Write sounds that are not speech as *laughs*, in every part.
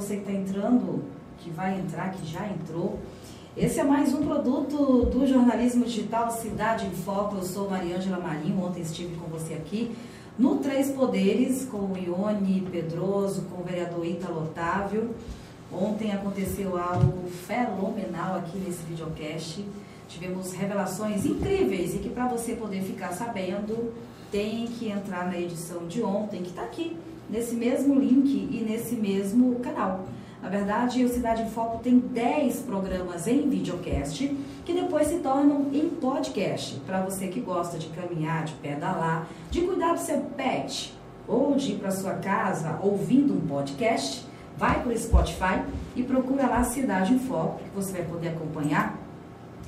você que está entrando, que vai entrar, que já entrou. Esse é mais um produto do jornalismo digital Cidade em Foco. Eu sou Mariângela Marinho, ontem estive com você aqui no Três Poderes, com o Ione Pedroso, com o vereador Ítalo Otávio. Ontem aconteceu algo fenomenal aqui nesse videocast. Tivemos revelações incríveis e que para você poder ficar sabendo, tem que entrar na edição de ontem, que está aqui, nesse mesmo link e nesse mesmo canal. Na verdade, o Cidade em Foco tem 10 programas em videocast que depois se tornam em podcast. Para você que gosta de caminhar, de pedalar, de cuidar do seu pet ou de ir para sua casa ouvindo um podcast, vai para o Spotify e procura lá Cidade em Foco, que você vai poder acompanhar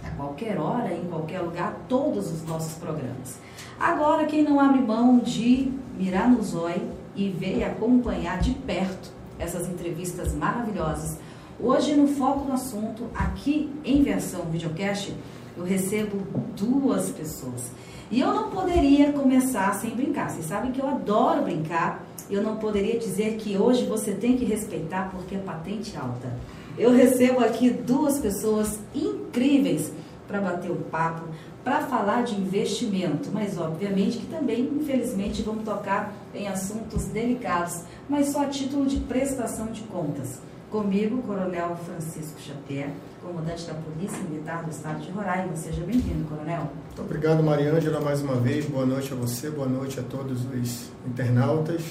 a qualquer hora, em qualquer lugar, todos os nossos programas. Agora, quem não abre mão de mirar no zóio e ver e acompanhar de perto essas entrevistas maravilhosas. Hoje, no Foco do Assunto, aqui em versão videocast, eu recebo duas pessoas. E eu não poderia começar sem brincar. Vocês sabem que eu adoro brincar. Eu não poderia dizer que hoje você tem que respeitar porque é patente alta. Eu recebo aqui duas pessoas incríveis para bater o papo, para falar de investimento, mas obviamente que também, infelizmente, vamos tocar em assuntos delicados, mas só a título de prestação de contas. Comigo, Coronel Francisco Xavier, comandante da Polícia Militar do Estado de Roraima. Seja bem-vindo, Coronel. Muito obrigado, Mariângela, mais uma vez. Boa noite a você, boa noite a todos os internautas.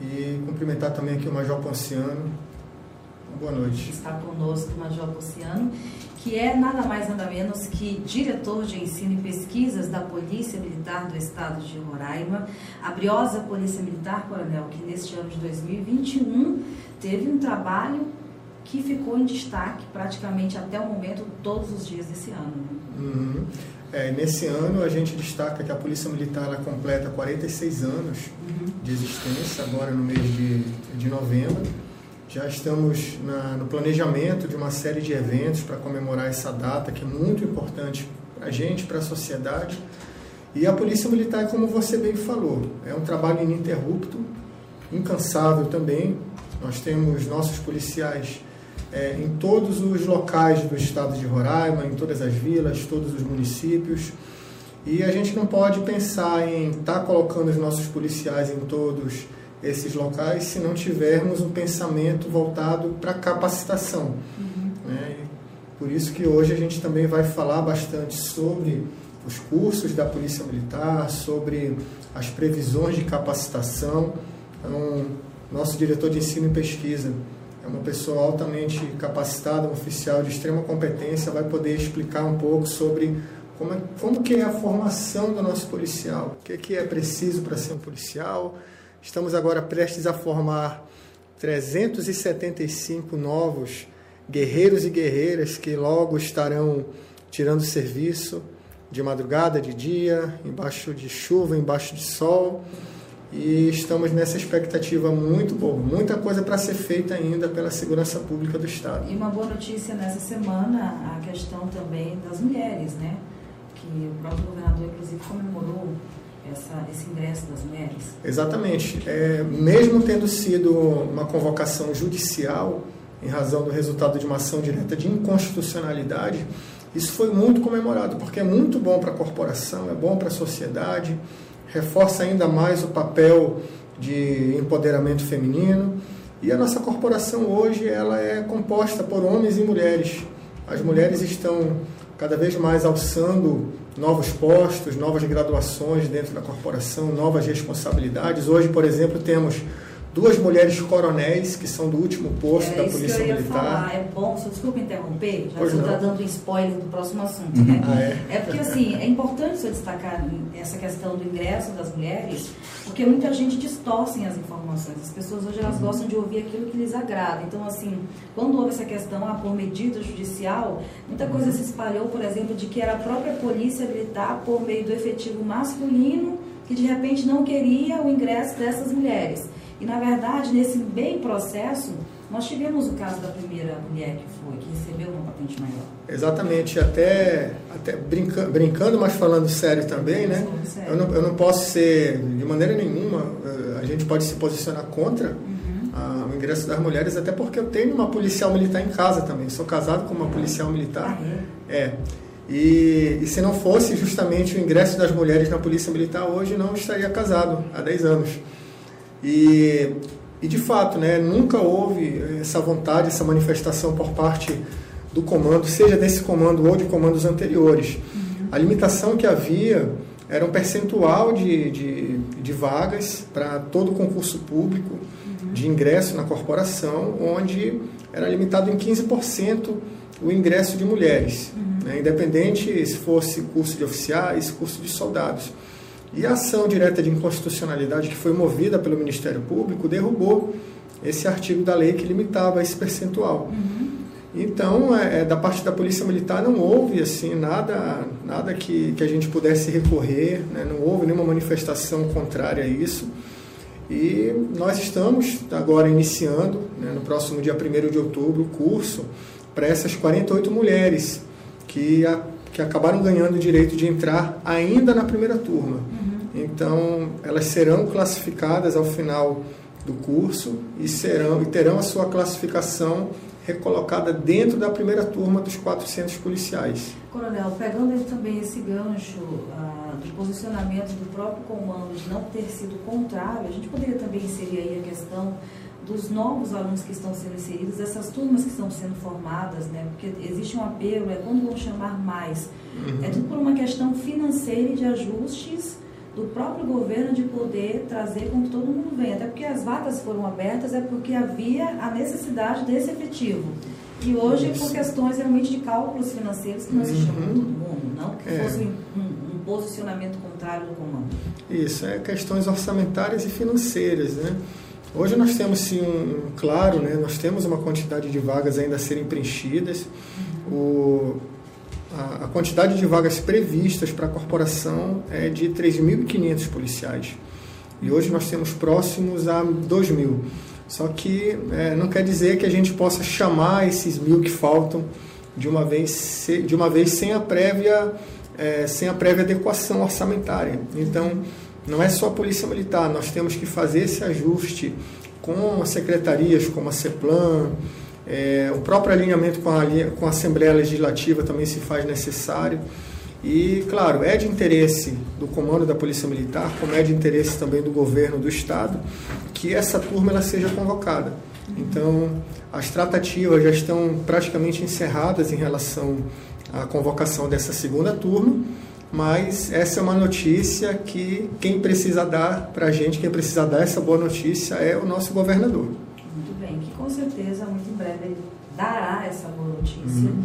E cumprimentar também aqui o Major Ponciano. Boa noite. Está conosco o Major Ponciano que é nada mais nada menos que diretor de ensino e pesquisas da Polícia Militar do Estado de Roraima, a briosa Polícia Militar, Coronel, que neste ano de 2021 teve um trabalho que ficou em destaque praticamente até o momento todos os dias desse ano. Né? Uhum. É, nesse ano a gente destaca que a Polícia Militar ela completa 46 anos uhum. de existência, agora no mês de, de novembro. Já estamos na, no planejamento de uma série de eventos para comemorar essa data, que é muito importante para a gente, para a sociedade. E a Polícia Militar, como você bem falou, é um trabalho ininterrupto, incansável também. Nós temos nossos policiais é, em todos os locais do estado de Roraima, em todas as vilas, todos os municípios. E a gente não pode pensar em estar tá colocando os nossos policiais em todos esses locais se não tivermos um pensamento voltado para capacitação. Uhum. Né? Por isso que hoje a gente também vai falar bastante sobre os cursos da Polícia Militar, sobre as previsões de capacitação. Então, nosso diretor de ensino e pesquisa é uma pessoa altamente capacitada, um oficial de extrema competência, vai poder explicar um pouco sobre como, é, como que é a formação do nosso policial, o que, é que é preciso para ser um policial, Estamos agora prestes a formar 375 novos guerreiros e guerreiras que logo estarão tirando serviço de madrugada, de dia, embaixo de chuva, embaixo de sol. E estamos nessa expectativa muito boa, muita coisa para ser feita ainda pela segurança pública do Estado. E uma boa notícia nessa semana, a questão também das mulheres, né? Que o próprio governador, inclusive, comemorou essa, esse ingresso das mulheres? Exatamente. É, mesmo tendo sido uma convocação judicial, em razão do resultado de uma ação direta de inconstitucionalidade, isso foi muito comemorado, porque é muito bom para a corporação, é bom para a sociedade, reforça ainda mais o papel de empoderamento feminino. E a nossa corporação hoje ela é composta por homens e mulheres. As mulheres estão cada vez mais alçando novos postos, novas graduações dentro da corporação, novas responsabilidades. Hoje, por exemplo, temos duas mulheres coronéis que são do último posto Era da Polícia que eu ia Militar. Falar. É bom, só desculpa interromper, já está dando spoiler do próximo assunto, né? Ah, é? é porque assim, é importante você destacar essa questão do ingresso das mulheres, porque muita gente distorce as informações. As pessoas hoje elas gostam de ouvir aquilo que lhes agrada. Então, assim, quando houve essa questão ah, por medida judicial, muita coisa se espalhou, por exemplo, de que era a própria polícia militar por meio do efetivo masculino que de repente não queria o ingresso dessas mulheres. E, na verdade, nesse bem processo, nós tivemos o caso da primeira mulher que foi, que recebeu uma patente maior. Exatamente, até, até brinca, brincando, mas falando sério também, né? Sério. Eu, não, eu não posso ser, de maneira nenhuma, eh, a gente pode se posicionar contra uhum. a, o ingresso das mulheres, até porque eu tenho uma policial militar em casa também. Sou casado com uma policial militar. Ah, é? é. E, e, se não fosse justamente o ingresso das mulheres na Polícia Militar, hoje não estaria casado há 10 anos. E, e de fato, né, nunca houve essa vontade, essa manifestação por parte do comando, seja desse comando ou de comandos anteriores. Uhum. A limitação que havia era um percentual de, de, de vagas para todo concurso público uhum. de ingresso na corporação, onde era limitado em 15% o ingresso de mulheres, uhum. Né, independente se fosse curso de oficiais, curso de soldados. E a ação direta de inconstitucionalidade que foi movida pelo Ministério Público derrubou esse artigo da lei que limitava esse percentual. Uhum. Então, é, é, da parte da Polícia Militar não houve assim nada, nada que, que a gente pudesse recorrer, né? não houve nenhuma manifestação contrária a isso. E nós estamos agora iniciando, né, no próximo dia 1 de outubro, o curso para essas 48 mulheres que, a, que acabaram ganhando o direito de entrar ainda na primeira turma. Uhum. Então, elas serão classificadas ao final do curso e, serão, e terão a sua classificação recolocada dentro da primeira turma dos 400 policiais. Coronel, pegando também esse gancho ah, do posicionamento do próprio comando de não ter sido contrário, a gente poderia também inserir aí a questão dos novos alunos que estão sendo inseridos, essas turmas que estão sendo formadas, né? Porque existe um apelo, é quando vão chamar mais. Uhum. É tudo por uma questão financeira e de ajustes do próprio governo de poder trazer com que todo mundo venha. Até porque as vagas foram abertas é porque havia a necessidade desse efetivo. E hoje, por questões realmente de cálculos financeiros, que nós uhum. chamamos todo mundo, não que é. fosse um, um, posicionamento contrário do comando. Isso, é questões orçamentárias e financeiras, né? Hoje nós temos sim um, claro, né, nós temos uma quantidade de vagas ainda a serem preenchidas. O, a, a quantidade de vagas previstas para a corporação é de 3.500 policiais. E hoje nós temos próximos a 2.000. Só que é, não quer dizer que a gente possa chamar esses mil que faltam de uma vez, de uma vez sem a prévia, é, sem a prévia adequação orçamentária. Então não é só a Polícia Militar, nós temos que fazer esse ajuste com as secretarias como a CEPLAN, é, o próprio alinhamento com a, com a Assembleia Legislativa também se faz necessário. E, claro, é de interesse do comando da Polícia Militar, como é de interesse também do governo do Estado, que essa turma ela seja convocada. Então, as tratativas já estão praticamente encerradas em relação à convocação dessa segunda turma mas essa é uma notícia que quem precisa dar para a gente, quem precisa dar essa boa notícia é o nosso governador. Muito bem, que com certeza muito em breve ele dará essa boa notícia. Uhum.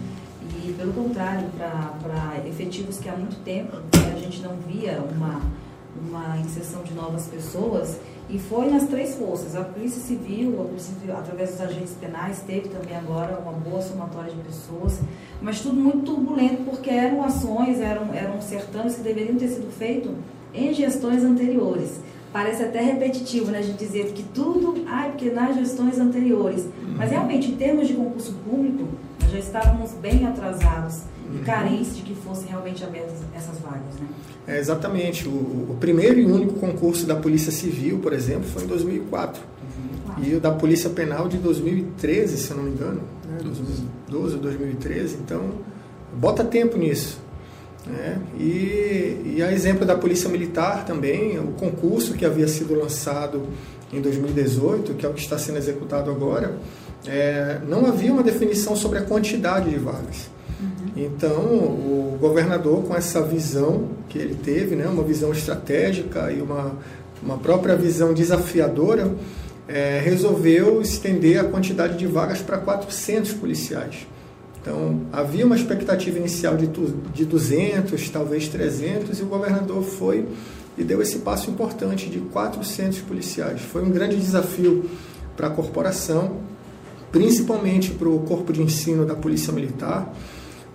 E pelo contrário, para efetivos que há muito tempo a gente não via uma, uma inserção de novas pessoas, e foi nas três forças. A Polícia Civil, a Polícia Civil, através dos agentes penais, teve também agora uma boa somatória de pessoas, mas tudo muito turbulento, porque eram ações, eram, eram certames que deveriam ter sido feitos em gestões anteriores. Parece até repetitivo, né, a gente dizer que tudo, ai, porque nas gestões anteriores. Mas realmente, em termos de concurso público, nós já estávamos bem atrasados e uhum. carentes de que fossem realmente abertas essas vagas, né? É, exatamente. O, o, primeiro e único concurso da Polícia Civil, por exemplo, foi em 2004. Uhum. E o da Polícia Penal de 2013, se eu não me engano, né? 2012 ou 2013. Então, bota tempo nisso. Né? E, e a exemplo da Polícia Militar também, o concurso que havia sido lançado em 2018, que é o que está sendo executado agora, é, não havia uma definição sobre a quantidade de vagas. Então, o governador, com essa visão que ele teve, né, uma visão estratégica e uma, uma própria visão desafiadora, é, resolveu estender a quantidade de vagas para 400 policiais. Então, havia uma expectativa inicial de, de 200, talvez 300, e o governador foi e deu esse passo importante de 400 policiais. Foi um grande desafio para a corporação, principalmente para o corpo de ensino da Polícia Militar,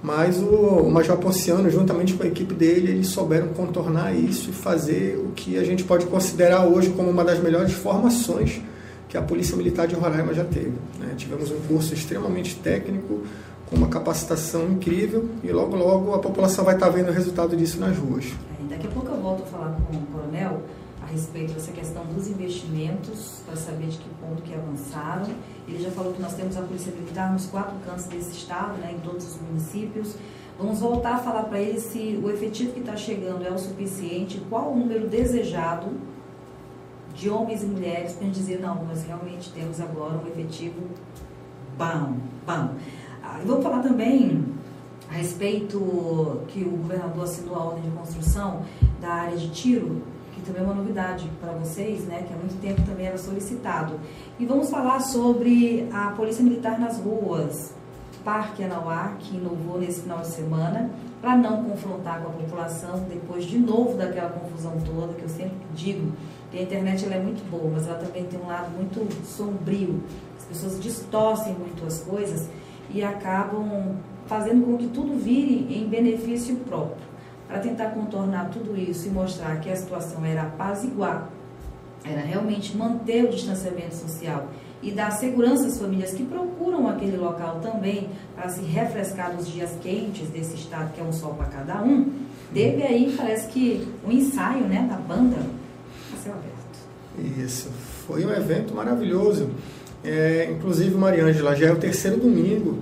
mas o, Major Ponciano, juntamente com a equipe dele, eles souberam contornar isso e fazer o que a gente pode considerar hoje como uma das melhores formações que a Polícia Militar de Roraima já teve. Né? Tivemos um curso extremamente técnico, com uma capacitação incrível e logo logo a população vai estar vendo o resultado disso nas ruas. É, daqui a pouco eu volto a falar com o coronel a respeito dessa questão dos investimentos, para saber de que ponto que avançaram. Ele já falou que nós temos a Polícia Militar nos quatro cantos desse estado, né, em todos os municípios. Vamos voltar a falar para ele se o efetivo que está chegando é o suficiente, qual o número desejado de homens e mulheres para dizer, não, nós realmente temos agora um efetivo bom, bom. Ah, vamos falar também a respeito que o governador assinou a ordem de construção da área de tiro, que também é uma novidade para vocês, né, que há muito tempo também era solicitado. E vamos falar sobre a Polícia Militar nas ruas, Parque Anauá, que inovou nesse final de semana, para não confrontar com a população depois de novo daquela confusão toda, que eu sempre digo que a internet ela é muito boa, mas ela também tem um lado muito sombrio. As pessoas distorcem muito as coisas e acabam fazendo com que tudo vire em benefício próprio. Para tentar contornar tudo isso e mostrar que a situação era apaziguar, era realmente manter o distanciamento social e dar segurança às famílias que procuram aquele local também para se refrescar nos dias quentes desse estado que é um sol para cada um, teve aí, parece que, um ensaio né, da banda céu aberto. Isso, foi um evento maravilhoso. É, inclusive, Mariângela, já é o terceiro domingo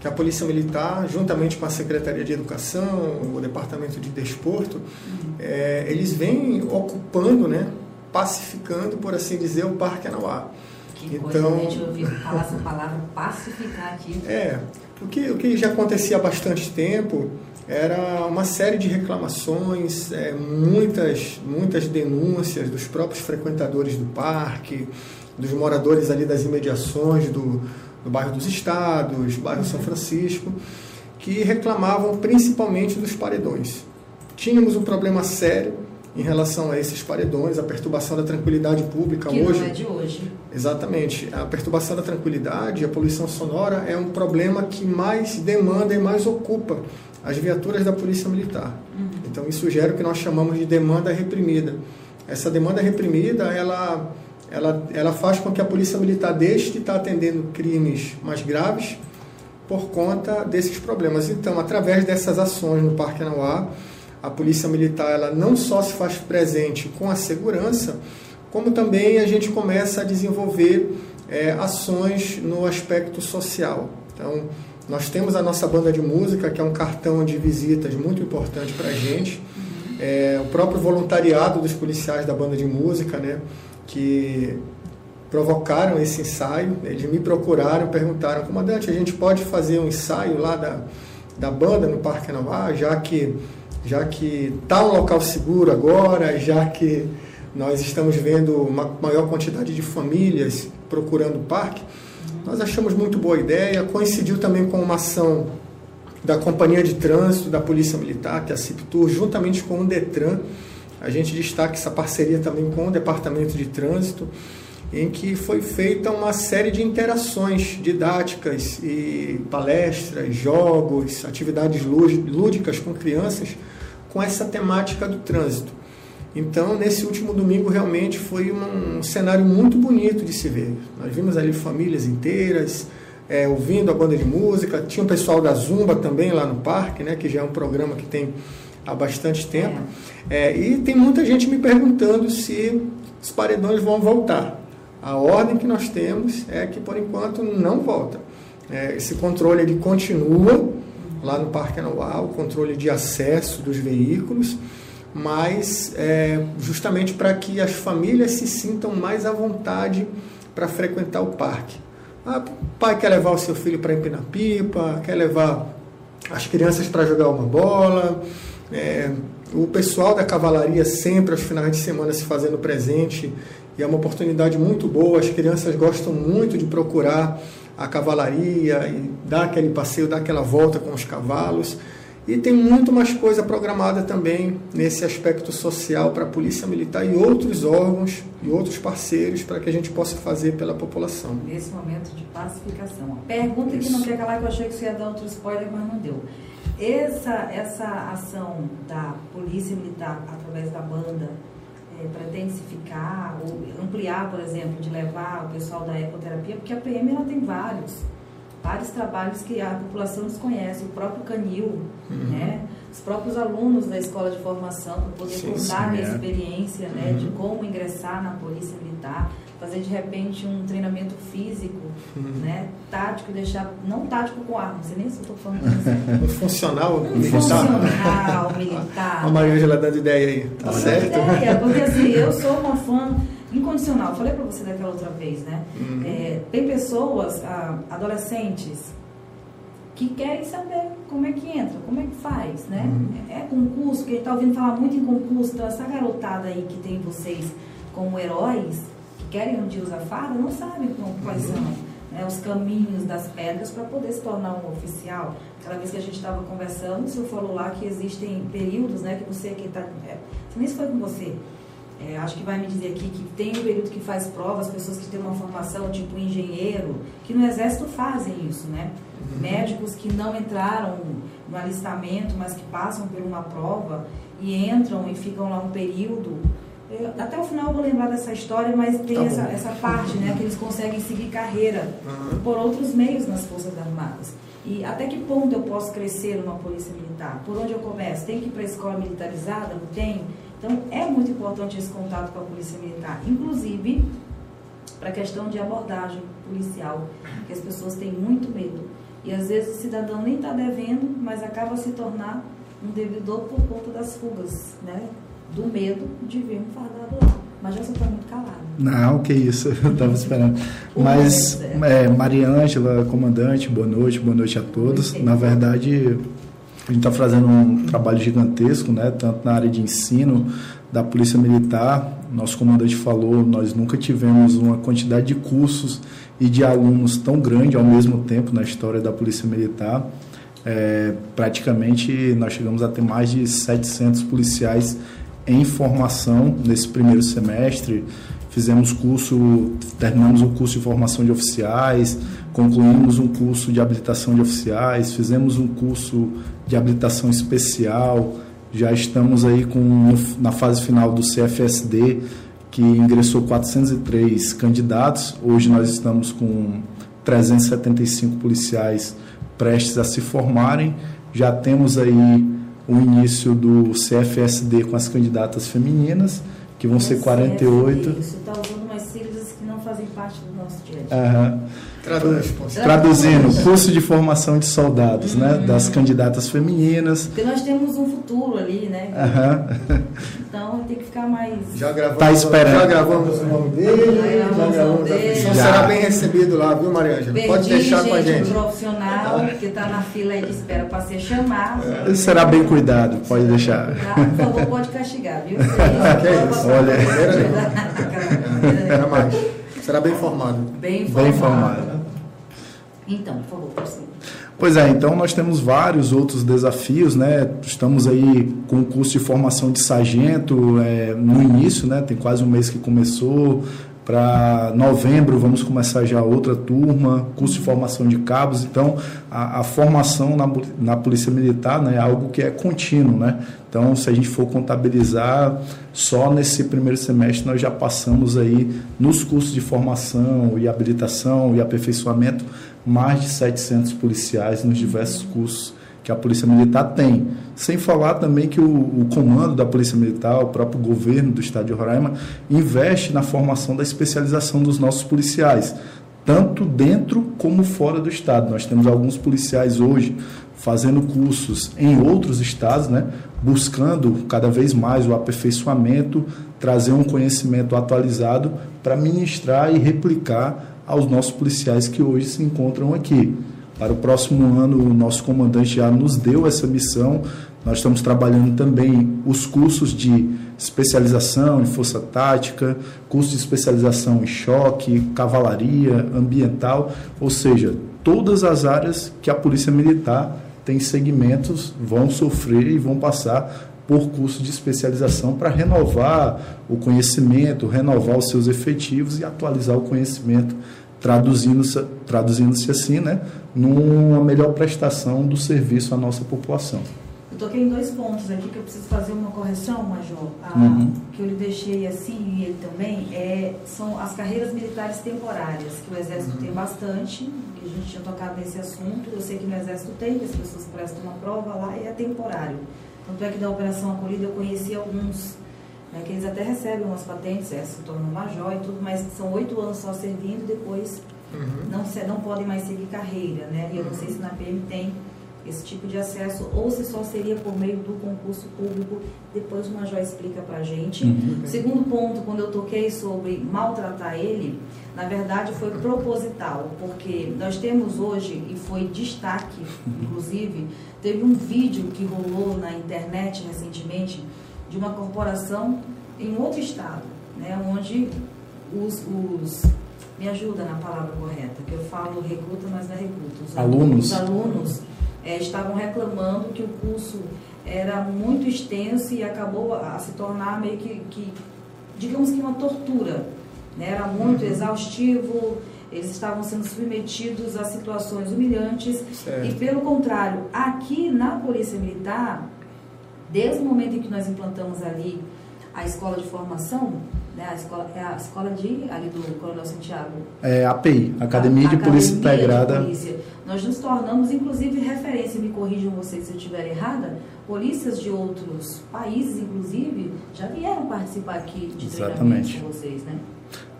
que a Polícia Militar, juntamente com a Secretaria de Educação, o Departamento de Desporto, uhum. é, eles vêm ocupando, né, pacificando, por assim dizer, o Parque Anauá. Que então, coisa, né? ouvir falar essa palavra pacificar aqui. *laughs* É, o que, o que já acontecia há bastante tempo era uma série de reclamações, é, muitas, muitas denúncias dos próprios frequentadores do parque, dos moradores ali das imediações do, do bairro dos Estados, bairro São Francisco, que reclamavam principalmente dos paredões. Tínhamos um problema sério em relação a esses paredões, a perturbação da tranquilidade pública que hoje. Não é de hoje. Exatamente. A perturbação da tranquilidade, a poluição sonora é um problema que mais demanda e mais ocupa as viaturas da Polícia Militar. Uhum. Então isso gera o que nós chamamos de demanda reprimida. Essa demanda reprimida, ela, ela, ela faz com que a Polícia Militar deixe de estar atendendo crimes mais graves por conta desses problemas. Então, através dessas ações no Parque Anauá, a Polícia Militar ela não só se faz presente com a segurança, como também a gente começa a desenvolver é, ações no aspecto social. Então, nós temos a nossa banda de música, que é um cartão de visitas muito importante para a gente. É, o próprio voluntariado dos policiais da banda de música, né, que provocaram esse ensaio. Eles me procuraram, perguntaram, comandante, a gente pode fazer um ensaio lá da, da banda no Parque Navarra, já que já que está um local seguro agora, já que nós estamos vendo uma maior quantidade de famílias procurando o parque, nós achamos muito boa ideia. Coincidiu também com uma ação da Companhia de Trânsito da Polícia Militar, que é a CIPTUR, juntamente com o DETRAN. A gente destaca essa parceria também com o Departamento de Trânsito, em que foi feita uma série de interações didáticas e palestras, jogos, atividades lúdicas com crianças com essa temática do trânsito. Então, nesse último domingo, realmente foi um, cenário muito bonito de se ver. Nós vimos ali famílias inteiras, é, ouvindo a banda de música. Tinha o pessoal da Zumba também lá no parque, né, que já é um programa que tem há bastante tempo. É. É, e tem muita gente me perguntando se os paredões vão voltar. A ordem que nós temos é que, por enquanto, não volta. É, esse controle ele continua lá no Parque Anual, o controle de acesso dos veículos, mas é, justamente para que as famílias se sintam mais à vontade para frequentar o parque. Ah, o pai quer levar o seu filho para empinar pipa, quer levar as crianças para jogar uma bola. É, o pessoal da cavalaria sempre aos finais de semana se fazendo presente e é uma oportunidade muito boa. As crianças gostam muito de procurar a cavalaria e dar aquele passeio, dar aquela volta com os cavalos. E tem muito mais coisa programada também nesse aspecto social para a Polícia Militar e outros órgãos e outros parceiros para que a gente possa fazer pela população. Nesse momento de pacificação. Pergunta Isso. que não quer calar, que eu achei que você ia dar outro spoiler, mas não deu. Essa, essa ação da Polícia Militar através da banda é, pretende se ficar ou ampliar, por exemplo, de levar o pessoal da ecoterapia, porque a PM ela tem vários vários trabalhos que a população desconhece, o próprio canil, uhum. né? os próprios alunos da escola de formação, para poder sim, contar a minha é. experiência né? Uhum. de como ingressar na polícia militar, fazer de repente um treinamento físico, uhum. né? tático, deixar, não tático com arma, você nem se eu estou falando *laughs* Um funcional um militar. Funcional militar. A Maria Angela dando ideia aí, tá certo? Ideia, porque assim, *laughs* eu sou uma fã incondicional. Falei para você daquela outra vez, né? Uhum. É, tem pessoas, ah, adolescentes, que querem saber como é que entra, como é que faz, né? Uhum. É, concurso, que está ouvindo falar muito em concurso, então essa garotada aí que tem vocês como heróis, querem um dia usar farda, não sabem quais uhum. são né, os caminhos das pedras para poder se tornar um oficial. Cada vez que a gente estava conversando, o senhor falou lá que existem períodos, né, que você que está... É, nem se foi com você, é, acho que vai me dizer aqui que tem um período que faz provas, pessoas que têm uma formação tipo engenheiro, que no exército fazem isso, né? Uhum. Médicos que não entraram no alistamento, mas que passam por uma prova e entram e ficam lá um período. Eu, até o final eu vou lembrar dessa história, mas tem tá essa, essa parte, né? Que eles conseguem seguir carreira uhum. por outros meios nas Forças Armadas. E até que ponto eu posso crescer numa polícia militar? Por onde eu começo? Tem que ir para a escola militarizada? Não tem? Então, é muito importante esse contato com a Polícia Militar, inclusive para a questão de abordagem policial, que as pessoas têm muito medo. E às vezes o cidadão nem está devendo, mas acaba se tornar um devedor por conta das fugas, né? Do medo de ver um fardado lá. Mas já você está muito calado. Não, que isso, *laughs* eu estava esperando. *laughs* Mas, é, Maria Ângela, comandante, boa noite, boa noite a todos. Na verdade, a gente está fazendo um trabalho gigantesco, né, tanto na área de ensino da Polícia Militar. Nosso comandante falou, nós nunca tivemos uma quantidade de cursos e de alunos tão grande ao mesmo tempo na história da Polícia Militar. É, praticamente nós chegamos a ter mais de 700 policiais em formação nesse primeiro semestre. Fizemos curso, terminamos o curso de formação de oficiais, concluímos um curso de habilitação de oficiais, fizemos um curso de habilitação especial, já estamos aí com na fase final do CFSD, que ingressou 403 candidatos. Hoje nós estamos com 375 policiais prestes a se formarem. Já temos aí o início do CFSD com as candidatas femininas, que vão ser 48. Você está usando umas siglas que não fazem parte do nosso dia a dia. Uhum. Traduz, Traduzindo, curso de formação de soldados, né? Uhum. Das candidatas femininas. Porque nós temos um futuro ali, né? Uhum. Então tem que ficar mais. Já gravamos, tá esperando. Já gravamos o nome dele, já gravamos, já gravamos. Será bem recebido lá, viu, Mariângela? Pode deixar gente, com a gente. Um profissional que está na fila aí de espera para ser chamado. É. Será bem cuidado, pode deixar. Tá? Por favor, pode castigar, viu? *laughs* que é isso? Olha. Era *laughs* mais. Será bem informado. Bem informado. Bem informado. Então, por favor. Pois é, então nós temos vários outros desafios, né? Estamos aí com o curso de formação de sargento é, no início, né? Tem quase um mês que começou. Para novembro vamos começar já outra turma, curso de formação de cabos. Então, a, a formação na, na Polícia Militar né, é algo que é contínuo, né? Então, se a gente for contabilizar, só nesse primeiro semestre nós já passamos aí nos cursos de formação e habilitação e aperfeiçoamento mais de 700 policiais nos diversos cursos que a Polícia Militar tem. Sem falar também que o, o, comando da Polícia Militar, o próprio governo do estado de Roraima, investe na formação da especialização dos nossos policiais, tanto dentro como fora do estado. Nós temos alguns policiais hoje fazendo cursos em outros estados, né, buscando cada vez mais o aperfeiçoamento, trazer um conhecimento atualizado para ministrar e replicar aos nossos policiais que hoje se encontram aqui. Para o próximo ano, o nosso comandante já nos deu essa missão. Nós estamos trabalhando também os cursos de especialização em força tática, curso de especialização em choque, cavalaria, ambiental, ou seja, todas as áreas que a Polícia Militar tem segmentos vão sofrer e vão passar por curso de especialização para renovar o conhecimento, renovar os seus efetivos e atualizar o conhecimento traduzindo-se traduzindo assim, né, numa melhor prestação do serviço à nossa população. toquei em dois pontos aqui que eu preciso fazer uma correção, Major. Ah, Uhum. Que eu lhe deixei assim, e ele também, é, são as carreiras militares temporárias, que o Exército tem bastante, e a gente tinha tocado nesse assunto. Eu sei que no Exército tem, que as pessoas prestam uma prova lá e é temporário. Tanto é que da Operação Acolhida eu conheci alguns, né, que eles até recebem umas patentes, é, se tornam major e tudo, mas são oito anos só servindo, depois Uhum. não, se- não podem mais seguir carreira, né? E eu não sei se na PM tem esse tipo de acesso ou se só seria por meio do concurso público. Depois o Major explica pra gente. Uhum. Segundo ponto, quando eu toquei sobre maltratar ele, na verdade foi proposital, porque nós temos hoje, e foi destaque, inclusive, teve um vídeo que rolou na internet recentemente de uma corporação em outro estado, né, onde os, os me ajuda na palavra correta, que eu falo recruta, mas não é recruta. Os Alunos. Os alunos eh, estavam reclamando que o curso era muito extenso e acabou a, a se tornar meio que, que, digamos que uma tortura. Né? Era muito exaustivo, eles estavam sendo submetidos a situações humilhantes Certo. e pelo contrário, aqui na Polícia Militar, desde o momento em que nós implantamos ali a escola de formação, né, a escola, é a escola de, ali do Coronel Santiago, É API, Academia de Polícia Academia de Integrada. Polícia. Nós nos tornamos, inclusive, referência, me corrijam vocês se eu estiver errada, polícias de outros países, inclusive, já vieram participar aqui de Exatamente. com vocês, né?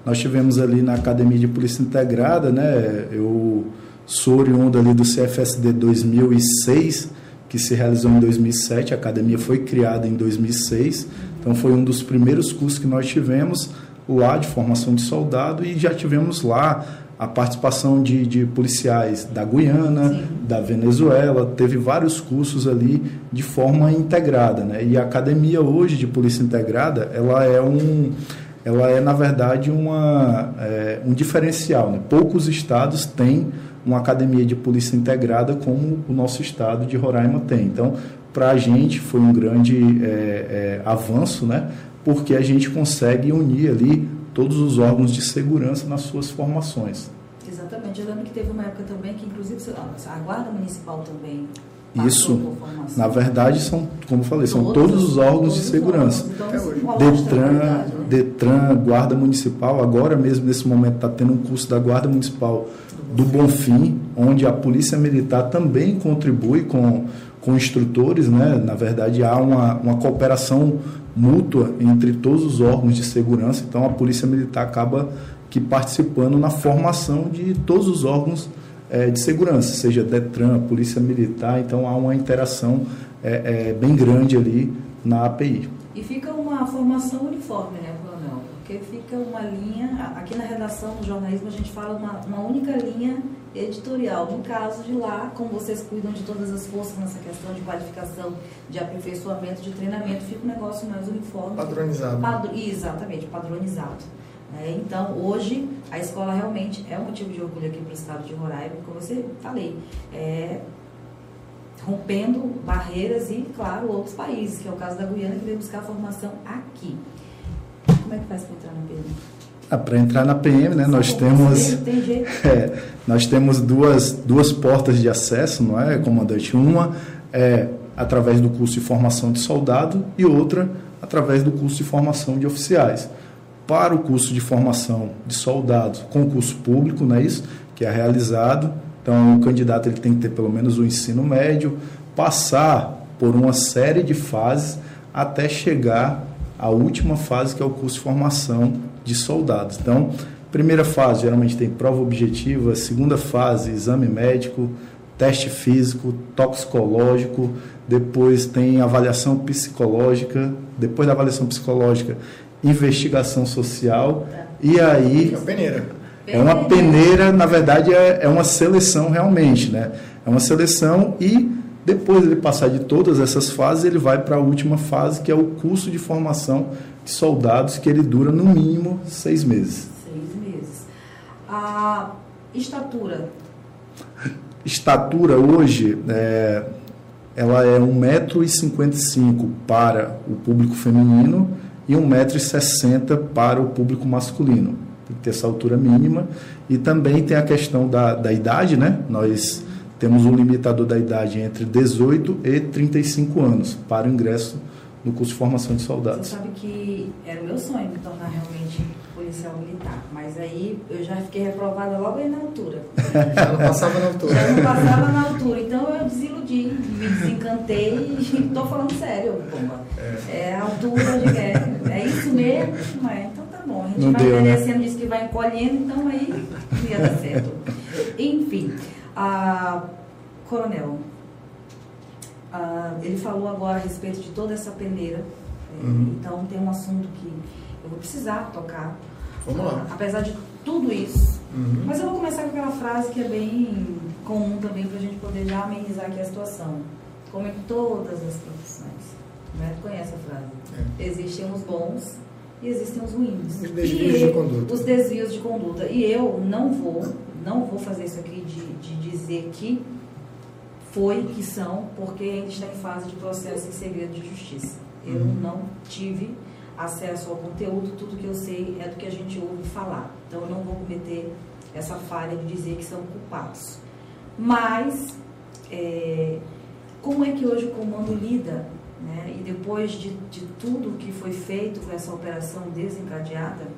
Nós tivemos ali na Academia de Polícia Integrada, né? Eu sou oriundo ali do CFSD 2006, que se realizou em 2007. A academia foi criada em 2006, então foi um dos primeiros cursos que nós tivemos lá de formação de soldado e já tivemos lá a participação de, de policiais da Guiana, Sim. da Venezuela, teve vários cursos ali de forma integrada, né? E a academia hoje de polícia integrada, ela é um, ela é na verdade uma, é, um diferencial, né? Poucos estados têm uma academia de polícia integrada como o nosso estado de Roraima tem. Então, para a gente foi um grande é, é, avanço, né? Porque a gente consegue unir ali todos os órgãos de segurança nas suas formações. Exatamente. Eu lembro que teve uma época também que, inclusive, a Guarda Municipal também Isso, na verdade, são, como eu falei, são Todos todos os órgãos todos de segurança. órgãos. Então, a Detran, né? Detran, Guarda Municipal, agora mesmo nesse momento está tendo um curso da Guarda Municipal do Bonfim, onde a Polícia Militar também contribui com, com instrutores, né? Na verdade, há uma, uma cooperação mútua entre todos os órgãos de segurança, então a Polícia Militar acaba que participando na formação de todos os órgãos eh, de segurança, seja Detran, Polícia Militar, então há uma interação eh, eh, bem grande ali na API. E fica uma formação uniforme, né? Porque fica uma linha, a- aqui na redação do jornalismo a gente fala uma, uma única linha editorial. No caso de lá, como vocês cuidam de todas as forças nessa questão de qualificação, de aperfeiçoamento, de treinamento, fica um negócio mais uniforme. Padronizado. Padro- exatamente, padronizado. né? Então, hoje, a escola realmente é um motivo de orgulho aqui para o estado de Roraima, como eu falei, é, rompendo barreiras e, claro, outros países, que é o caso da Guiana, que veio buscar formação aqui. Como é que faz para entrar na PM? Ah, Para entrar na PM, né, nós temos *laughs* é, nós temos duas, duas portas de acesso, não é, comandante? Uma é através do curso de formação de soldado e outra através do curso de formação de oficiais. Para o curso de formação de soldados, concurso público, não é isso? Que é realizado. Então, o candidato ele tem que ter pelo menos o ensino médio, passar por uma série de fases até chegar à última fase, que é o curso de formação de soldados. Então, primeira fase geralmente tem prova objetiva, segunda fase, exame médico, teste físico, toxicológico, depois tem avaliação psicológica, depois da avaliação psicológica, investigação social, e aí É a peneira. é uma peneira, na verdade, é, é uma seleção realmente, né? É uma seleção e depois ele passar de todas essas fases, ele vai para a última fase, que é o curso de formação de soldados, que ele dura no mínimo seis meses. Seis meses. A estatura, Estatura hoje, é, ela é 1,55m para o público feminino e 1,60m para o público masculino. Tem que ter essa altura mínima. E também tem a questão da, da idade, né? Nós temos um limitador da idade entre 18 e 35 anos para o ingresso no curso de formação de soldados. Você sabe que era o meu sonho me tornar realmente policial militar, mas aí eu já fiquei reprovada logo aí na altura. *laughs* Já não passava na altura. Já não passava na altura, então eu desiludi, me desencantei e estou falando sério, bomba. É. é a altura de guerra. É isso mesmo? É? Então tá bom. A gente Não vai deu, né? envelhecendo, diz que vai encolhendo, então aí ia dar certo. Enfim, a coronel, ah, ele falou agora a respeito de toda essa peneira. eh, Uhum. Então tem um assunto que eu vou precisar tocar. Vamos lá. Ah, apesar de tudo isso. Uhum. Mas eu vou começar com aquela frase que é bem comum também para a gente poder já amenizar aqui a situação. Como em todas as profissões. Né? Tu conhece a frase? É. Existem os bons e existem os ruins. Os desvios E de conduta. Os desvios de conduta. E eu não vou, não vou fazer isso aqui de, de dizer que foi, que são, porque ainda está em fase de processo em segredo de justiça. Eu Uhum. não tive acesso ao conteúdo, tudo que eu sei é do que a gente ouve falar. Então eu não vou cometer essa falha de dizer que são culpados. Mas, é, como é que hoje o comando lida, né? e depois de, de tudo que foi feito com essa operação desencadeada,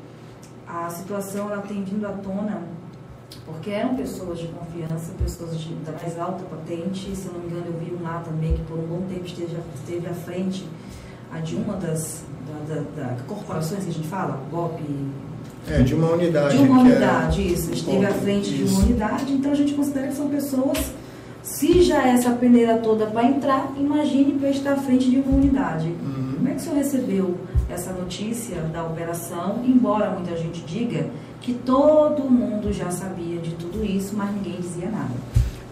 a situação ela tem vindo à tona porque eram pessoas de confiança, pessoas de, da mais alta patente. Se eu não me engano, eu vi um lá também que por um bom tempo esteve, esteve à frente de uma das da, da- da corporações que a gente fala, GOP, É, de uma unidade. de uma é- unidade, isso, esteve à frente de uma unidade, então a gente considera que são pessoas, se já é essa peneira toda para entrar, imagine para estar à frente de uma unidade. Uhum. Como é que o senhor recebeu essa notícia da operação, embora muita gente diga que todo mundo já sabia de tudo isso, mas ninguém dizia nada?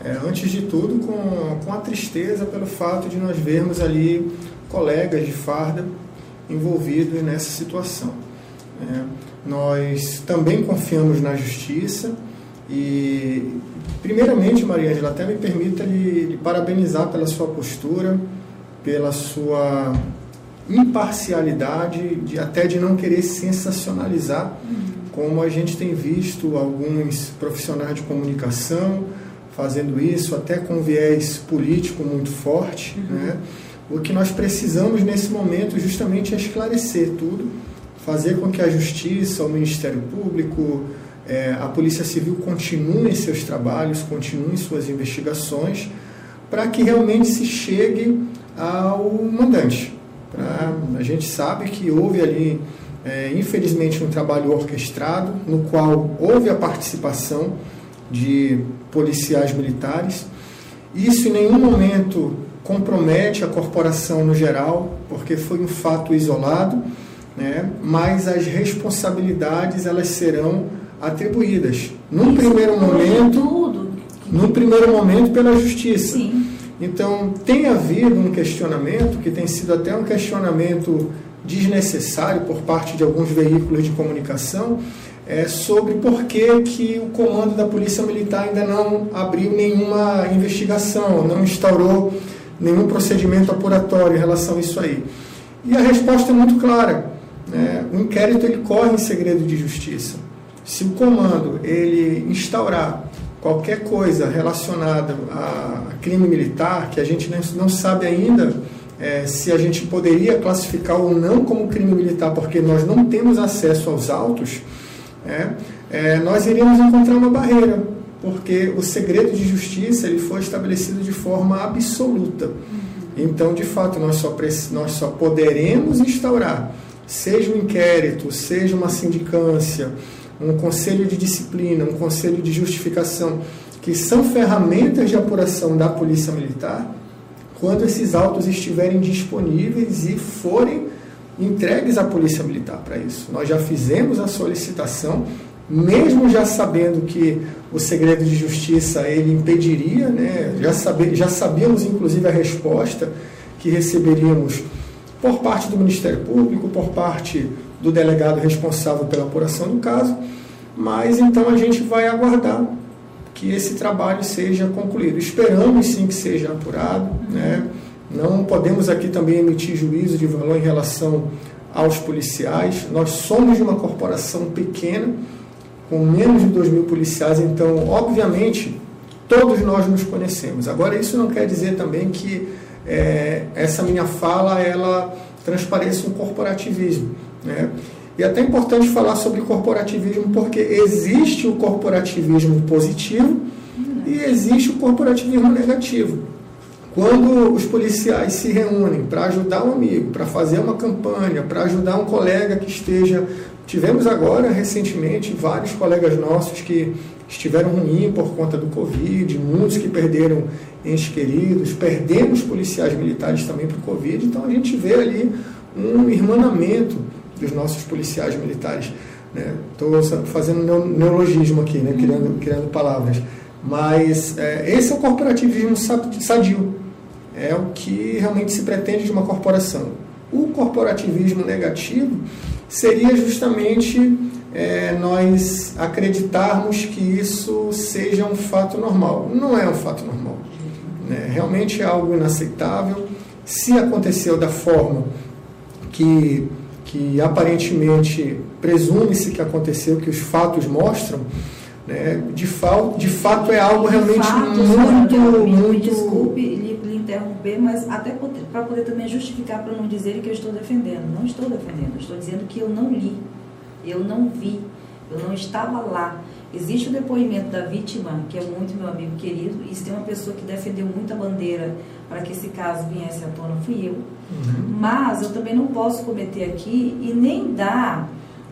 É, antes de tudo, com, com a tristeza pelo fato de nós vermos ali colegas de farda envolvidos nessa situação. É, nós também confiamos na justiça e, primeiramente, Maria Angela, até me permita lhe, lhe parabenizar pela sua postura, pela sua imparcialidade, de, até de não querer sensacionalizar, como a gente tem visto alguns profissionais de comunicação fazendo isso, até com viés político muito forte. Né? O que nós precisamos nesse momento justamente é esclarecer tudo, fazer com que a Justiça, o Ministério Público, eh, a Polícia Civil continuem seus trabalhos, continuem suas investigações, para que realmente se chegue ao mandante. Pra- a gente sabe que houve ali, eh, infelizmente, um trabalho orquestrado, no qual houve a participação de policiais militares. Isso em nenhum momento compromete a corporação no geral, porque foi um fato isolado, né? mas as responsabilidades elas serão atribuídas. Num Isso primeiro momento, Tudo. num primeiro momento pela justiça. Sim. Então, tem havido um questionamento, que tem sido até um questionamento desnecessário por parte de alguns veículos de comunicação, é, sobre por que, que o comando da Polícia Militar ainda não abriu nenhuma investigação, não instaurou nenhum procedimento apuratório em relação a isso aí. E a resposta é muito clara. né? O inquérito ele corre em segredo de justiça. Se o comando ele instaurar qualquer coisa relacionada a crime militar, que a gente não, não sabe ainda eh, se a gente poderia classificar ou não como crime militar, porque nós não temos acesso aos autos, né, eh, nós iríamos encontrar uma barreira, porque o segredo de justiça ele foi estabelecido de forma absoluta. Então, de fato, nós só, nós só poderemos instaurar, seja um inquérito, seja uma sindicância, um conselho de disciplina, um conselho de justificação, que são ferramentas de apuração da Polícia Militar, quando esses autos estiverem disponíveis e forem entregues à Polícia Militar para isso. Nós já fizemos a solicitação, mesmo já sabendo que o segredo de justiça ele impediria, né? já, sabe, já sabíamos inclusive a resposta que receberíamos por parte do Ministério Público, por parte do delegado responsável pela apuração do caso, mas então a gente vai aguardar que esse trabalho seja concluído. Esperamos sim que seja apurado, né? Não podemos aqui também emitir juízo de valor em relação aos policiais. Nós somos uma corporação pequena, com menos de 2 mil policiais, então, obviamente, todos nós nos conhecemos. Agora, isso não quer dizer também que é, essa minha fala ela transpareça um corporativismo. Né? E é até importante falar sobre corporativismo porque existe o corporativismo positivo e existe o corporativismo negativo. Quando os policiais se reúnem para ajudar um amigo, para fazer uma campanha, para ajudar um colega que esteja. Tivemos agora, recentemente, vários colegas nossos que estiveram ruins por conta do Covid, muitos que perderam entes queridos, perdemos policiais militares também para o Covid, então a gente vê ali um irmanamento dos nossos policiais militares. Estou né? fazendo neologismo aqui, né? criando, criando palavras. Mas é, esse é o corporativismo sadio. É o que realmente se pretende de uma corporação. O corporativismo negativo seria justamente é, nós acreditarmos que isso seja um fato normal. Não é um fato normal. Né? Realmente é algo inaceitável. Se aconteceu da forma que, que aparentemente presume-se que aconteceu, que os fatos mostram, né? de, fa de fato é algo realmente fatos, muito, muito... Desculpe lhe, lhe interromper, mas até para poder também justificar para não dizer que eu estou defendendo. Não estou defendendo, estou dizendo que eu não li, eu não vi, eu não estava lá. Existe o depoimento da vítima, que é muito meu amigo querido, e se tem uma pessoa que defendeu muito a bandeira para que esse caso viesse à tona, fui eu. Uhum. Mas eu também não posso cometer aqui e nem dar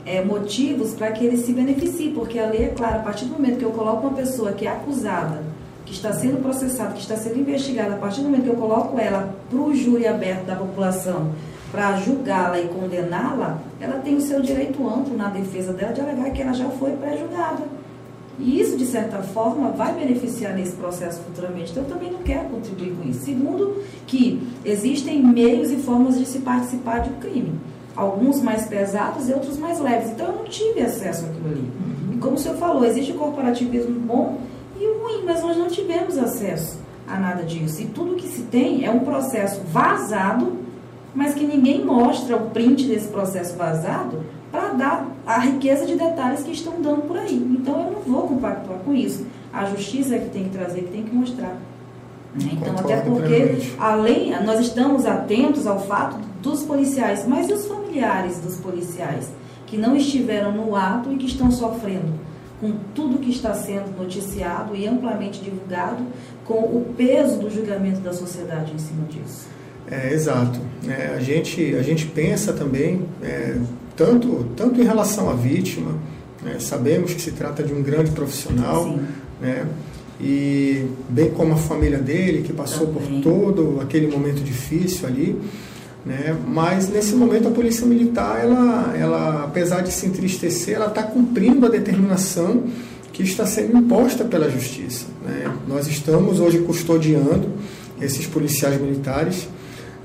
é, motivos para que ele se beneficie, porque a lei é clara, a partir do momento que eu coloco uma pessoa que é acusada, que está sendo processada, que está sendo investigada, a partir do momento que eu coloco ela para o júri aberto da população, para julgá-la e condená-la, ela tem o seu direito amplo na defesa dela de alegar que ela já foi pré-julgada. E isso, de certa forma, vai beneficiar nesse processo futuramente. Então, eu também não quero contribuir com isso. Segundo, que existem meios e formas de se participar de um crime alguns mais pesados e outros mais leves. Então eu não tive acesso àquilo ali. Uhum. E como o senhor falou, existe o corporativismo bom e ruim, mas nós não tivemos acesso a nada disso. E tudo que se tem é um processo vazado, mas que ninguém mostra o print desse processo vazado para dar a riqueza de detalhes que estão dando por aí. Então eu não vou compactuar com isso. A justiça é que tem que trazer, que tem que mostrar. Né? Então, Concordo até porque, além, nós estamos atentos ao fato dos policiais, mas e os familiares dos policiais que não estiveram no ato e que estão sofrendo com tudo que está sendo noticiado e amplamente divulgado, com o peso do julgamento da sociedade em cima disso? É, exato. É, a, gente, a gente pensa também, é, tanto, tanto em relação à vítima, né, sabemos que se trata de um grande profissional, né, e bem como a família dele, que passou Também. por todo aquele momento difícil ali. Né? Mas nesse momento a polícia militar, ela, ela apesar de se entristecer, ela está cumprindo a determinação que está sendo imposta pela justiça. Né? Nós estamos hoje custodiando esses policiais militares.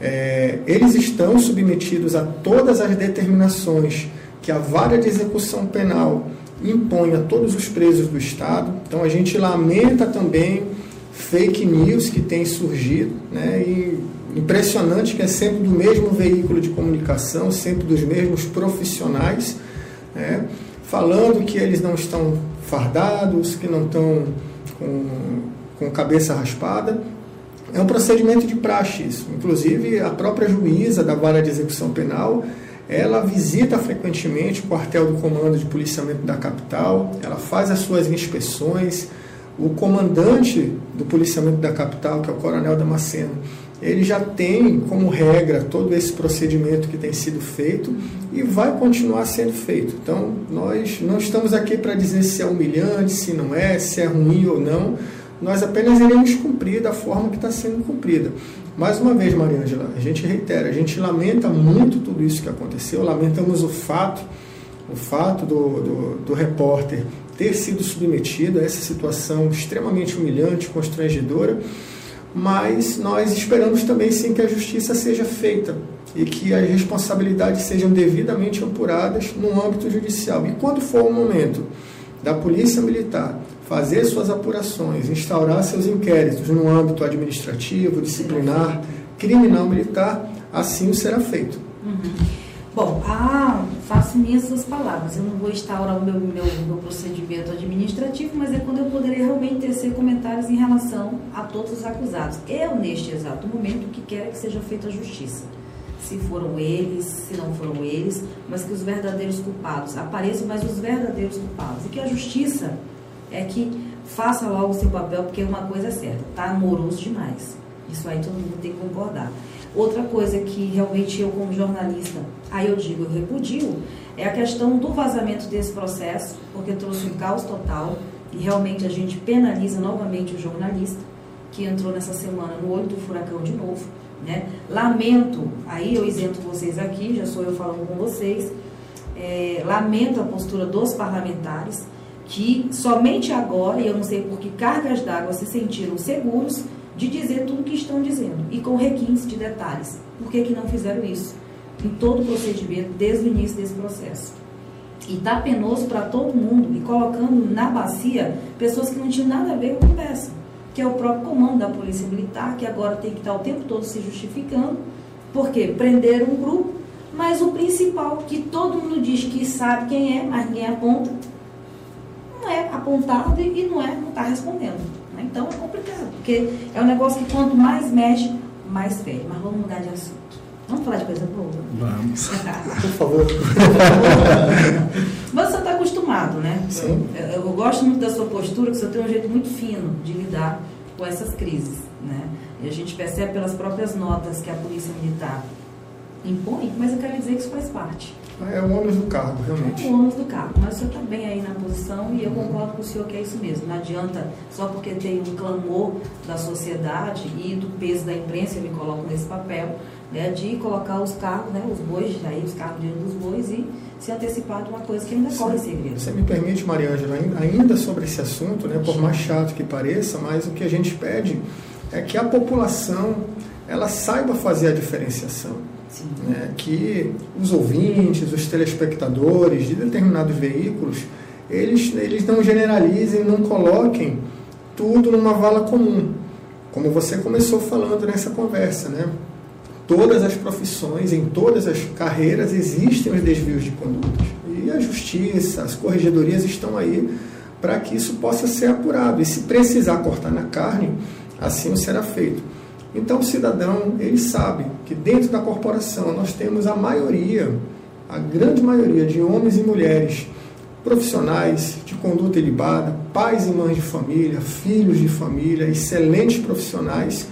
É, eles estão submetidos a todas as determinações que a vara de execução penal impõe a todos os presos do Estado. Então a gente lamenta também fake news que tem surgido, né? E impressionante que é sempre do mesmo veículo de comunicação, sempre dos mesmos profissionais, né? falando que eles não estão fardados, que não estão com, com cabeça raspada. É um procedimento de praxe isso. Inclusive, a própria juíza da vara de execução penal ela visita frequentemente o quartel do comando de policiamento da capital, ela faz as suas inspeções. O comandante do policiamento da capital, que é o coronel Damasceno, ele já tem como regra todo esse procedimento que tem sido feito e vai continuar sendo feito. Então, nós não estamos aqui para dizer se é humilhante, se não é, se é ruim ou não. Nós apenas iremos cumprir da forma que está sendo cumprida. Mais uma vez, Mariângela, a gente reitera, a gente lamenta muito tudo isso que aconteceu, lamentamos o fato, o fato do, do, do repórter ter sido submetido a essa situação extremamente humilhante, constrangedora, mas nós esperamos também sim que a justiça seja feita e que as responsabilidades sejam devidamente apuradas no âmbito judicial. E quando for o momento da Polícia Militar fazer suas apurações, instaurar seus inquéritos no âmbito administrativo, disciplinar, criminal militar, assim o será feito. Uhum. Bom, ah, faço minhas suas palavras. Eu não vou instaurar o meu, meu, meu procedimento administrativo, mas é quando eu poderei realmente tecer comentários em relação a todos os acusados. Eu, neste exato momento, que quero é que seja feita a justiça. Se foram eles, se não foram eles, mas que os verdadeiros culpados apareçam, mas os verdadeiros culpados. E que a justiça é que faça logo o seu papel, porque uma coisa é certa, tá amoroso demais. Isso aí todo mundo tem que concordar. Outra coisa que realmente eu, como jornalista, aí eu digo, eu repudio, é a questão do vazamento desse processo, porque trouxe um caos total e realmente a gente penaliza novamente o jornalista que entrou nessa semana no olho do furacão de novo. Né? Lamento, aí eu isento vocês aqui, já sou eu falando com vocês, é, lamento a postura dos parlamentares que somente agora, e eu não sei por que cargas d'água se sentiram seguros de dizer tudo o que estão dizendo e com requintes de detalhes. Por que, que não fizeram isso? Em todo o procedimento, desde o início desse processo. E está penoso para todo mundo e colocando na bacia pessoas que não tinham nada a ver com a conversa, que é o próprio comando da Polícia Militar, que agora tem que estar o tempo todo se justificando, porque prenderam um grupo, mas o principal, que todo mundo diz que sabe quem é, mas ninguém aponta, não é apontado e não é, não está respondendo. Então é complicado, porque é um negócio que quanto mais mexe, mais fede. Mas vamos mudar de assunto. Vamos falar de coisa boa? Vamos. *laughs* Por favor. Mas você está acostumado, né? Sim. Eu, eu, gosto muito da sua postura, que você tem um jeito muito fino de lidar com essas crises, né? E a gente percebe pelas próprias notas que a Polícia Militar impõe, mas eu quero dizer que isso faz parte. É o ônus do cargo, realmente. É o ônus do cargo, mas o senhor está bem aí na posição e eu concordo com o senhor que é isso mesmo. Não adianta, só porque tem um clamor da sociedade e do peso da imprensa, eu me coloco nesse papel, né, de colocar os cargos, né, os bois, aí os cargos diante dos bois e se antecipar de uma coisa que ainda Sim. corre segredo. Você me permite, Mariângela, ainda sobre esse assunto, né, por mais chato que pareça, mas o que a gente pede é que a população ela saiba fazer a diferenciação né, que os ouvintes, os telespectadores de determinados veículos, eles, eles não generalizem, não coloquem tudo numa vala comum. Como você começou falando nessa conversa, né? Todas as profissões, em todas as carreiras, existem os desvios de condutas. E a justiça, as corregedorias estão aí para que isso possa ser apurado. E se precisar cortar na carne, assim será feito. Então o cidadão, ele sabe que dentro da corporação nós temos a maioria, a grande maioria de homens e mulheres profissionais de conduta ilibada, pais e mães de família, filhos de família, excelentes profissionais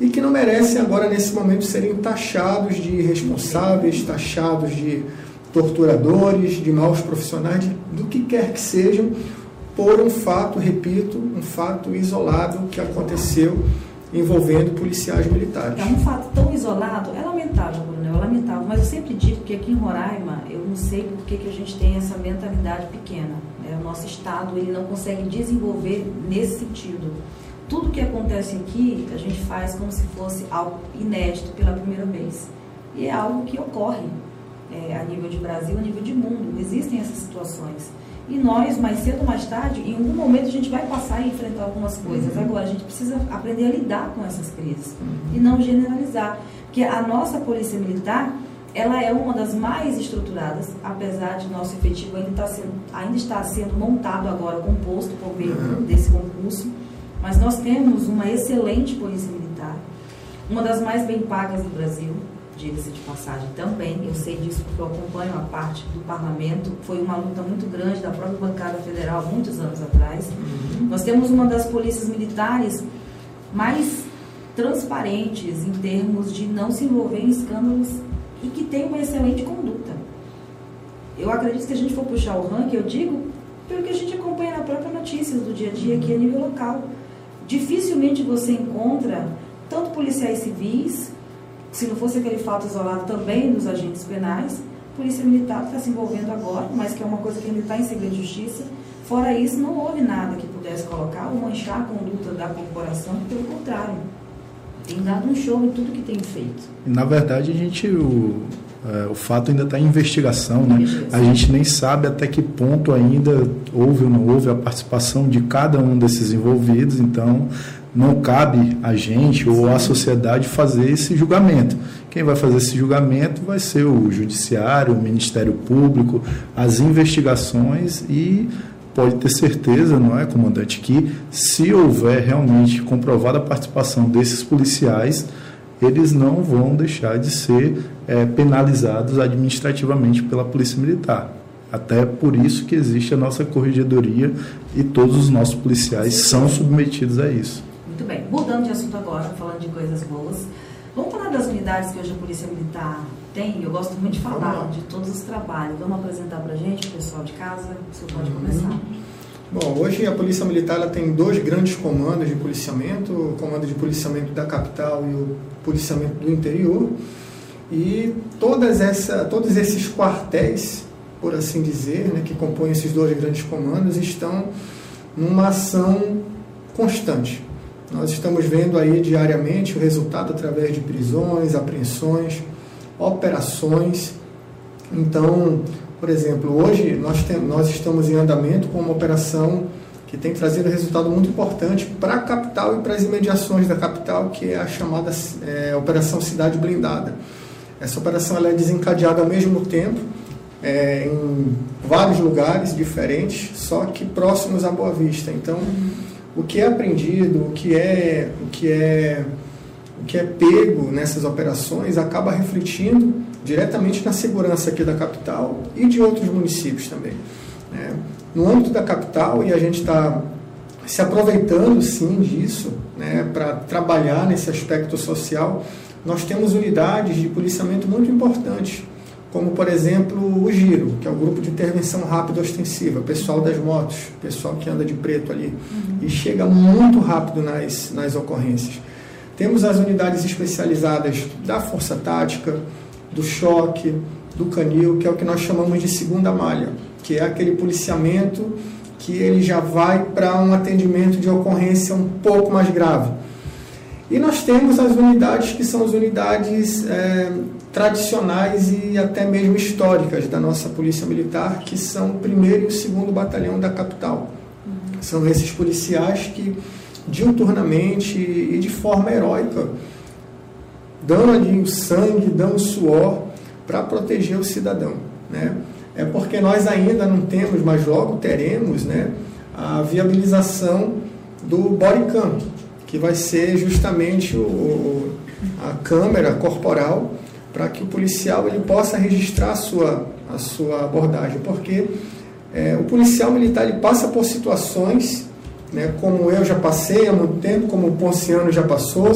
e que não merecem agora nesse momento serem taxados de irresponsáveis, taxados de torturadores, de maus profissionais, de, do que quer que sejam, por um fato, repito, um fato isolado que aconteceu envolvendo policiais militares. É um fato tão isolado, é lamentável, Bruno, é lamentável, mas eu sempre digo que aqui em Roraima, eu não sei por que, que a gente tem essa mentalidade pequena. Né? O nosso Estado ele não consegue desenvolver nesse sentido. Tudo que acontece aqui, a gente faz como se fosse algo inédito pela primeira vez. E é algo que ocorre é, a nível de Brasil, a nível de mundo. Existem essas situações. E nós, mais cedo ou mais tarde, em algum momento a gente vai passar e enfrentar algumas coisas. Uhum. Agora, a gente precisa aprender a lidar com essas crises e não generalizar. Porque a nossa Polícia Militar, ela é uma das mais estruturadas, apesar de nosso efetivo ainda, tá sendo, ainda está sendo montado agora, composto por meio uhum. desse concurso. Mas nós temos uma excelente Polícia Militar, uma das mais bem pagas do Brasil diga-se de passagem também, eu sei disso porque eu acompanho a parte do parlamento, foi uma luta muito grande da própria bancada federal muitos anos atrás. Uhum. Nós temos uma das polícias militares mais transparentes em termos de não se envolver em escândalos e que tem uma excelente conduta. Eu acredito que se a gente for puxar o ranking, eu digo pelo que a gente acompanha na própria notícias do dia a dia aqui a nível local. Dificilmente você encontra tanto policiais civis se não fosse aquele fato isolado também dos agentes penais, a Polícia Militar está se envolvendo agora, mas que é uma coisa que ainda está em segredo de justiça. Fora isso, não houve nada que pudesse colocar ou manchar a conduta da corporação, pelo contrário, tem dado um show em tudo que tem feito. Na verdade, a gente, o, é, o fato ainda está em investigação, né? A gente nem sabe até que ponto ainda houve ou não houve a participação de cada um desses envolvidos, então não cabe a gente ou a sociedade fazer esse julgamento. quem vai fazer esse julgamento vai ser o Judiciário, o Ministério Público, as investigações e pode ter certeza, não é, comandante, que se houver realmente comprovada a participação desses policiais, eles não vão deixar de ser é, penalizados administrativamente pela Polícia Militar. Até por isso que existe a nossa corregedoria e todos os nossos policiais são submetidos a isso. Muito bem. Mudando de assunto agora, falando de coisas boas. Vamos falar das unidades que hoje a Polícia Militar tem? Eu gosto muito de falar de todos os trabalhos. Vamos apresentar para a gente, pessoal de casa? O senhor pode começar. Bom, hoje a Polícia Militar ela tem dois grandes comandos de policiamento, o comando de policiamento da capital e o policiamento do interior. E todas essa, todos esses quartéis, por assim dizer, né, que compõem esses dois grandes comandos, estão numa ação constante. Nós estamos vendo aí diariamente o resultado através de prisões, apreensões, operações. Então, por exemplo, hoje nós, tem, nós estamos em andamento com uma operação que tem trazido resultado muito importante para a capital e para as imediações da capital, que é a chamada é, Operação Cidade Blindada. Essa operação é desencadeada ao mesmo tempo é, em vários lugares diferentes, só que próximos à Boa Vista. Então, o que é aprendido, o que é, o que é, o que é pego nessas operações acaba refletindo diretamente na segurança aqui da capital e de outros municípios também. Né? No âmbito da capital, e a gente está se aproveitando sim disso né, para trabalhar nesse aspecto social, nós temos unidades de policiamento muito importantes como por exemplo o Giro, que é o grupo de intervenção rápida ostensiva, pessoal das motos, pessoal que anda de preto ali, uhum. e chega muito rápido nas, nas ocorrências. Temos as unidades especializadas da Força Tática, do Choque, do Canil, que é o que nós chamamos de segunda malha, que é aquele policiamento que ele já vai para um atendimento de ocorrência um pouco mais grave. E nós temos as unidades que são as unidades é, tradicionais e até mesmo históricas da nossa Polícia Militar, que são o primeiro e o segundo batalhão da capital. São esses policiais que, diuturnamente e de forma heróica, dão ali o sangue, dão o suor para proteger o cidadão. Né? É porque nós ainda não temos, mas logo teremos, né, a viabilização do bodycam, que vai ser justamente o, a câmera corporal para que o policial ele possa registrar a sua, a sua abordagem, porque é, o policial militar ele passa por situações, né, como eu já passei há muito tempo, como o Ponciano já passou,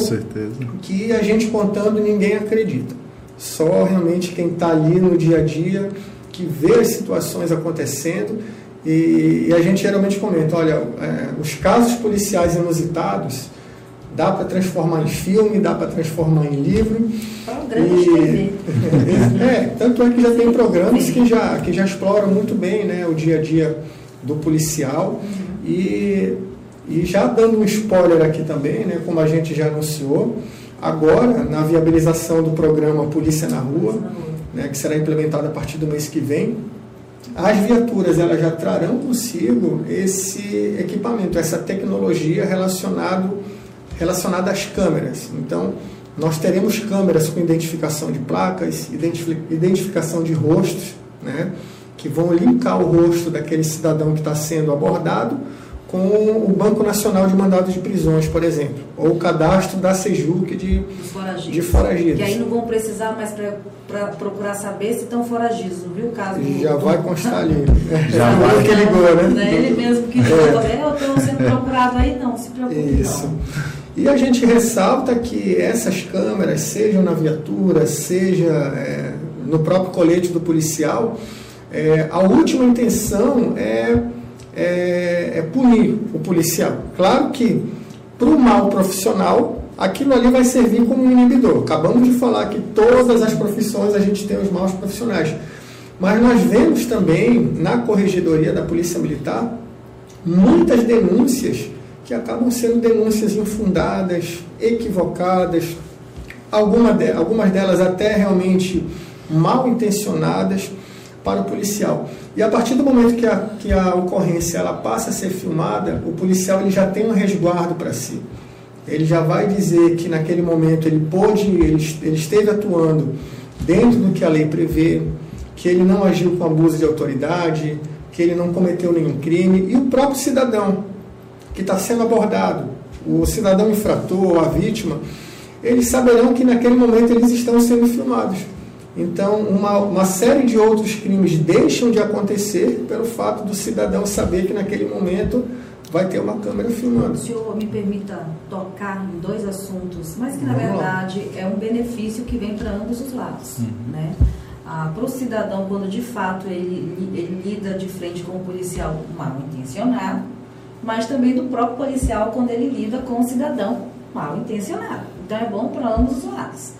que a gente contando ninguém acredita. Só realmente quem está ali no dia a dia, que vê as situações acontecendo, e, e a gente geralmente comenta, olha, é, os casos policiais inusitados, dá para transformar em filme, dá para transformar em livro. Programa e, *laughs* é, tanto é que já tem programas que já, que já exploram muito bem né, o dia a dia do policial. Uhum. E, e já dando um spoiler aqui também, né, como a gente já anunciou, agora na viabilização do programa Polícia na Rua, né, que será implementado a partir do mês que vem, as viaturas elas já trarão consigo esse equipamento, essa tecnologia relacionado relacionada às câmeras. Então, nós teremos câmeras com identificação de placas, identificação de rostos, né, que vão linkar o rosto daquele cidadão que está sendo abordado com o Banco Nacional de Mandados de Prisões, por exemplo, ou o cadastro da Sejuc de, foragidos. de foragidos. Que aí não vão precisar mais para procurar saber se estão foragidos, viu o caso do, Já do... vai constar ali. *laughs* Já vai que ligou, né? Não é ele mesmo que ligou, é. eu estou sendo procurado aí, não, se preocupe Isso. não. E a gente ressalta que essas câmeras, sejam na viatura, seja é, no próprio colete do policial, é, a última intenção é, é, é punir o policial. Claro que, para o mal profissional, aquilo ali vai servir como um inibidor. Acabamos de falar que todas as profissões a gente tem os maus profissionais. Mas nós vemos também na corregedoria da Polícia Militar muitas denúncias que acabam sendo denúncias infundadas, equivocadas, alguma de, algumas delas até realmente mal intencionadas para o policial. E a partir do momento que a, que a ocorrência ela passa a ser filmada, o policial ele já tem um resguardo para si. ele já vai dizer que naquele momento ele pôde, ele, ele esteve atuando dentro do que a lei prevê, que ele não agiu com abuso de autoridade, que ele não cometeu nenhum crime, e o próprio cidadão que está sendo abordado, o cidadão infrator, a vítima, eles saberão que naquele momento eles estão sendo filmados. Então, uma, uma série de outros crimes deixam de acontecer pelo fato do cidadão saber que naquele momento vai ter uma câmera filmando. O senhor me permita tocar em dois assuntos, mas que na Vamos verdade lá. é um benefício que vem para ambos os lados. Uhum. Né? Ah, para o cidadão, quando de fato ele, ele lida de frente com o policial mal intencionado, mas também do próprio policial quando ele lida com o cidadão mal intencionado. Então é bom para ambos os lados.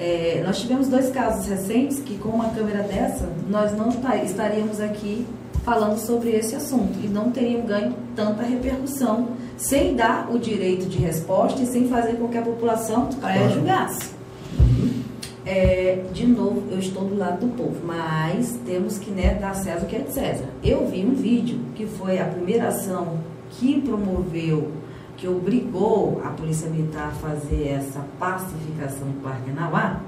É, nós tivemos dois casos recentes que com uma câmera dessa nós não estaríamos aqui falando sobre esse assunto e não teriam ganho tanta repercussão sem dar o direito de resposta e sem fazer com que a população pré-julgasse. É, de novo, eu estou do lado do povo, mas temos que né, dar César o que é de César. Eu vi um vídeo que foi a primeira ação que promoveu, que obrigou a Polícia Militar a fazer essa pacificação do Parque Nauá,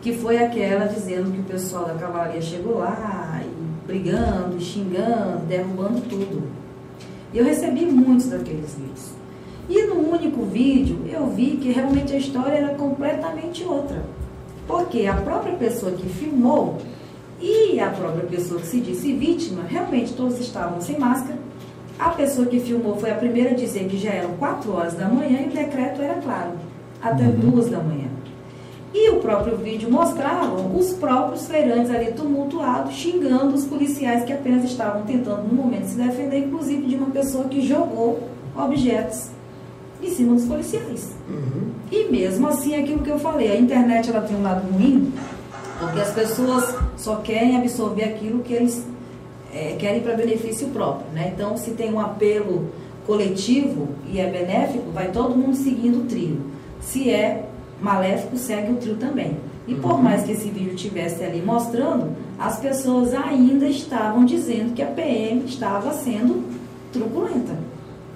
que foi aquela dizendo que o pessoal da cavalaria chegou lá e brigando, xingando, derrubando tudo. E eu recebi muitos daqueles vídeos. E no único vídeo eu vi que realmente a história era completamente outra. Porque a própria pessoa que filmou e a própria pessoa que se disse vítima, realmente todos estavam sem máscara, a pessoa que filmou foi a primeira a dizer que já eram 4 horas da manhã e o decreto era claro, até uhum. 2 da manhã. E o próprio vídeo mostrava os próprios feirantes ali tumultuados, xingando os policiais que apenas estavam tentando no momento se defender, inclusive de uma pessoa que jogou objetos em cima dos policiais. Uhum. E mesmo assim, aquilo que eu falei, a internet ela tem um lado ruim, porque as pessoas só querem absorver aquilo que eles é, querem para benefício próprio. Né? Então, se tem um apelo coletivo e é benéfico, vai todo mundo seguindo o trio. Se é maléfico, segue o trio também. E por uhum. mais que esse vídeo tivesse ali mostrando, as pessoas ainda estavam dizendo que a PM estava sendo truculenta.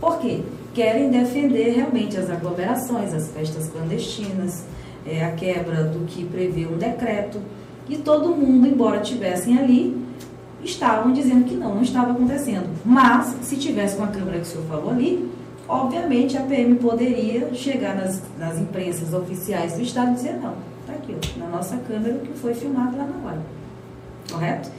Por quê? Querem defender realmente as aglomerações, as festas clandestinas, é, a quebra do que prevê um decreto. E todo mundo, embora tivessem ali, estavam dizendo que não, não estava acontecendo. Mas, se tivesse com a câmera que o senhor falou ali, obviamente a PM poderia chegar nas, nas imprensas oficiais do Estado e dizer, não, está aqui, ó, na nossa câmera que foi filmado lá na hora. Correto?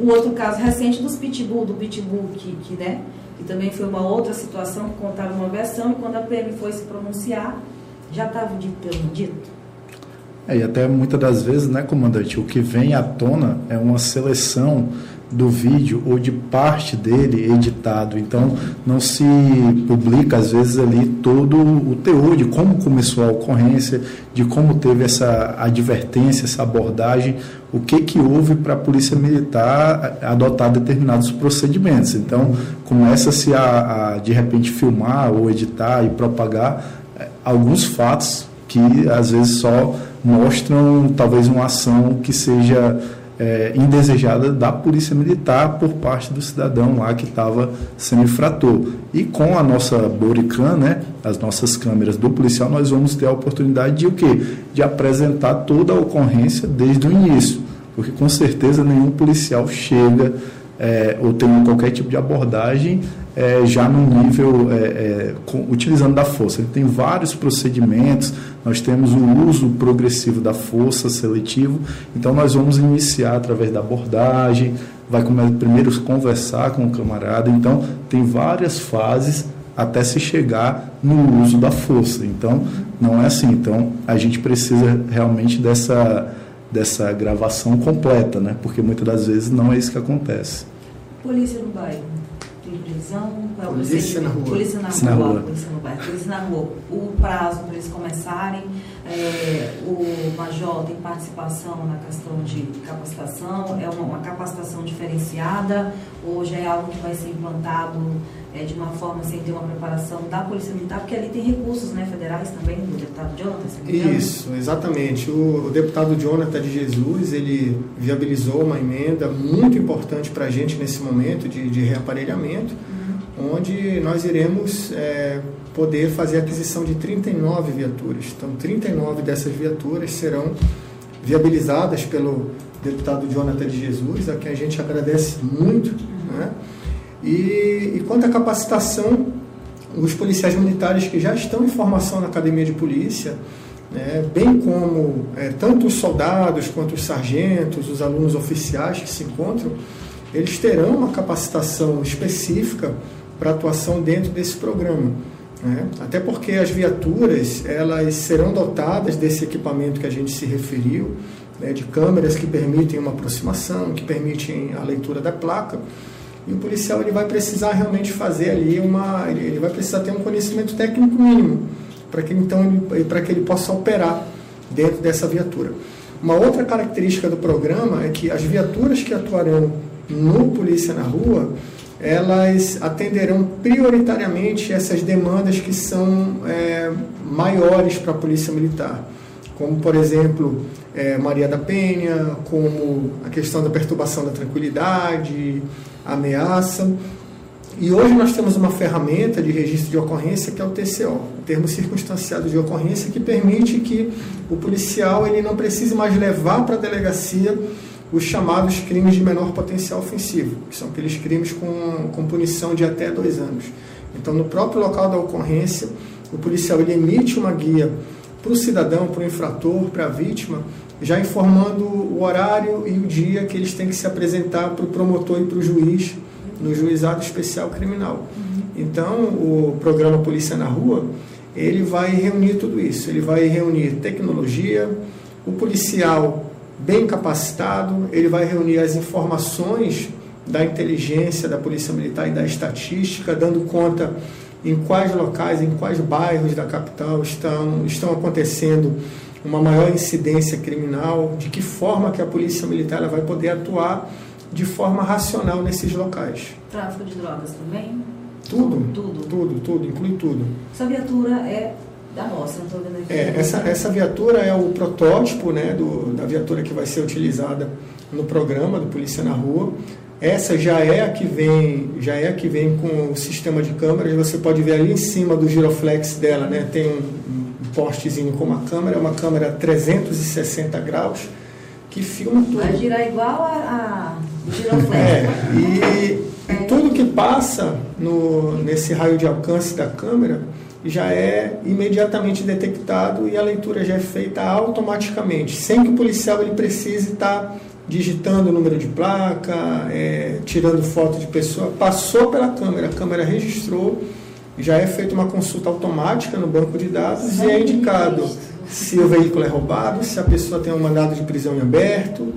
Um outro caso recente dos pitbull, do pitbull que, que, né, que também foi uma outra situação que contava uma versão e quando a PM foi se pronunciar, já estava dito pelo dito. É, e até muitas das vezes, né, comandante, o que vem à tona é uma seleção do vídeo ou de parte dele editado. Então, não se publica, às vezes, ali todo o teor de como começou a ocorrência, de como teve essa advertência, essa abordagem, o que, que houve para a Polícia Militar adotar determinados procedimentos. Então, começa-se a, a, de repente, filmar ou editar e propagar eh, alguns fatos que, às vezes, só mostram, talvez, uma ação que seja é, indesejada da polícia militar por parte do cidadão lá que estava sendo infrator. E com a nossa Boricam, né, as nossas câmeras do policial, nós vamos ter a oportunidade de o quê? De apresentar toda a ocorrência desde o início. Porque com certeza nenhum policial chega é, ou tem qualquer tipo de abordagem é, já no nível é, é, com, utilizando da força. Ele tem vários procedimentos, nós temos o uso progressivo da força seletivo, então nós vamos iniciar através da abordagem, vai primeiro conversar com o camarada, então tem várias fases até se chegar no uso da força. Então não é assim. Então a gente precisa realmente dessa dessa gravação completa, né? Porque muitas das vezes não é isso que acontece. Polícia no bairro tem prisão? Qual é polícia na rua. Polícia na, polícia rua, na rua. Polícia no bairro. Polícia na rua. O prazo para eles começarem, é, o Major tem participação na questão de capacitação, é uma, uma capacitação diferenciada, ou já é algo que vai ser implantado é, de uma forma sem ter uma preparação da Polícia Militar, porque ali tem recursos né, federais também do deputado Jonathan. Isso, exatamente. O, o, deputado Jonathan de Jesus, ele viabilizou uma emenda muito importante para a gente nesse momento de, de reaparelhamento, uhum. onde nós iremos é, poder fazer a aquisição de 39 viaturas. Então, 39 dessas viaturas serão viabilizadas pelo deputado Jonathan de Jesus, a quem a gente agradece muito. Né? E, e quanto à capacitação, os policiais militares que já estão em formação na academia de polícia, né, bem como é, tanto os soldados quanto os sargentos, os alunos oficiais que se encontram, eles terão uma capacitação específica para atuação dentro desse programa. Né? Até porque as viaturas elas serão dotadas desse equipamento que a gente se referiu, né, de câmeras que permitem uma aproximação, que permitem a leitura da placa. E o policial ele vai precisar realmente fazer ali uma, ele vai precisar ter um conhecimento técnico mínimo para que então para que ele possa operar dentro dessa viatura. Uma outra característica do programa é que as viaturas que atuarão no Polícia na Rua, elas atenderão prioritariamente essas demandas que são é, maiores para a Polícia Militar, como, por exemplo, é, Maria da Penha, como a questão da perturbação da tranquilidade, ameaça. E hoje nós temos uma ferramenta de registro de ocorrência que é o TCO, termo circunstanciado de ocorrência, que permite que o policial ele não precise mais levar para a delegacia os chamados crimes de menor potencial ofensivo, que são aqueles crimes com, com punição de até dois anos. Então, no próprio local da ocorrência, o policial ele emite uma guia para o cidadão, para o infrator, para a vítima, já informando o horário e o dia que eles têm que se apresentar para o promotor e para o juiz no juizado especial criminal. Então, o programa Polícia na Rua, ele vai reunir tudo isso. Ele vai reunir tecnologia, o policial bem capacitado, ele vai reunir as informações da inteligência da Polícia Militar e da estatística, dando conta em quais locais, em quais bairros da capital estão, estão acontecendo uma maior incidência criminal, de que forma que a Polícia Militar vai poder atuar de forma racional nesses locais. Tráfico de drogas também? Tudo, tudo, tudo, tudo, inclui tudo. Essa viatura é da nossa, não estou vendo aqui. É, essa, essa viatura é o protótipo né, do, da viatura que vai ser utilizada no programa do Polícia na Rua. Essa já é a que vem, já é a que vem com o sistema de câmeras. Você pode ver ali em cima do giroflex dela, né? Tem um, um postezinho com uma câmera, uma câmera 360 graus que filma tudo. Vai girar igual a, a giroflex. É, e, e tudo que passa no, nesse raio de alcance da câmera já é imediatamente detectado e a leitura já é feita automaticamente, sem que o policial ele precise estar digitando o número de placa, é, tirando foto de pessoa, passou pela câmera, a câmera registrou, já é feita uma consulta automática no banco de dados e é indicado se o veículo é roubado, se a pessoa tem um mandado de prisão em aberto.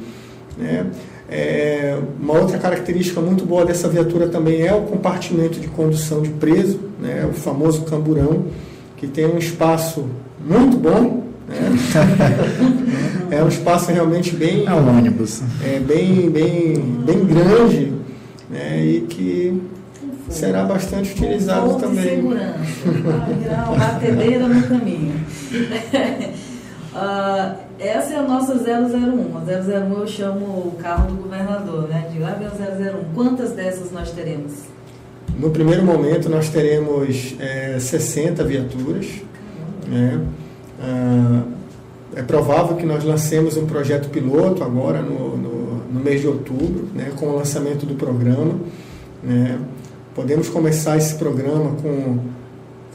Né? É, uma outra característica muito boa dessa viatura também é o compartimento de condução de preso, né? o famoso camburão, que tem um espaço muito bom é, é um espaço realmente bem. É um ônibus. É bem, bem, bem grande né, e que será bastante utilizado um também. Segurança, uma batedeira no caminho. uh, *laughs* essa é a nossa 001. A 001 eu chamo o carro do governador, né? De lá vem o 001. Quantas dessas nós teremos? No primeiro momento nós teremos é, 60 viaturas. Né? Ah, é provável que nós lancemos um projeto piloto agora no, no, no mês de outubro, né, com o lançamento do programa. Né. Podemos começar esse programa com,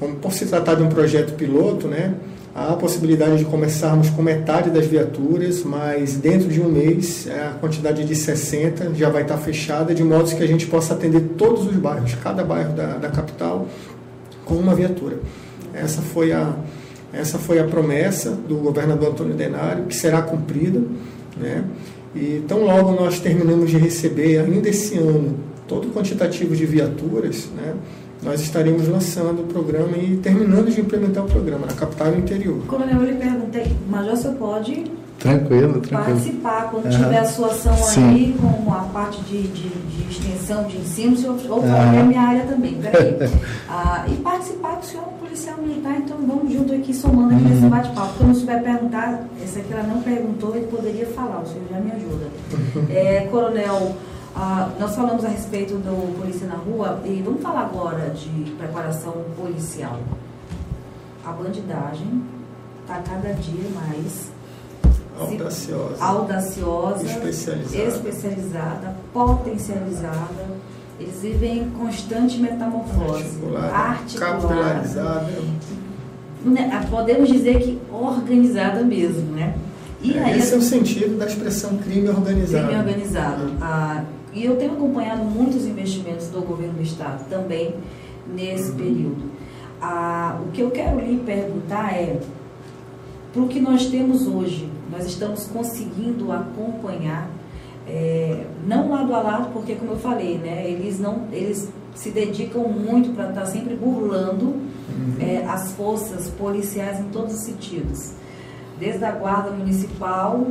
com, por se tratar de um projeto piloto, né, há a possibilidade de começarmos com metade das viaturas, mas dentro de um mês a quantidade de 60 já vai estar fechada, de modo que a gente possa atender todos os bairros, cada bairro da, da capital, com uma viatura. Essa foi a, essa foi a promessa do governador Antônio Denário, que será cumprida. Né? E tão logo nós terminamos de receber, ainda esse ano, todo o quantitativo de viaturas, né? nós estaremos lançando o programa e terminando de implementar o programa na capital e interior. Coronel, eu lhe perguntei, Major, você pode Tranquilo, tranquilo. Participar quando uhum. tiver a sua ação Sim. aí, com a parte de, de, de extensão de ensino, o senhor ou uhum. é a minha área também, peraí. *laughs* ah, e participar do senhor policial militar, então vamos junto aqui, somando aqui uhum. nesse bate-papo. Quando eu souber perguntar, essa aqui ela não perguntou, ele poderia falar, o senhor já me ajuda. *laughs* É, coronel, ah, nós falamos a respeito do Polícia na Rua e vamos falar agora de preparação policial. a bandidagem está cada dia mais audaciosa, audaciosa especializada. especializada, potencializada. Eles vivem em constante metamorfose, articulada, articulada, capilarizada. né, podemos dizer que organizada mesmo, né? E aí, Esse é o sentido da expressão crime organizado. Crime organizado. Ah, e eu tenho acompanhado muitos investimentos do governo do Estado também nesse uhum. período. Ah, o que eu quero lhe perguntar é, para o que nós temos hoje, nós estamos conseguindo acompanhar, é, não lado a lado, porque como eu falei, né, eles, não, eles se dedicam muito para estar tá sempre burlando uhum. é, as forças policiais em todos os sentidos. Desde a Guarda Municipal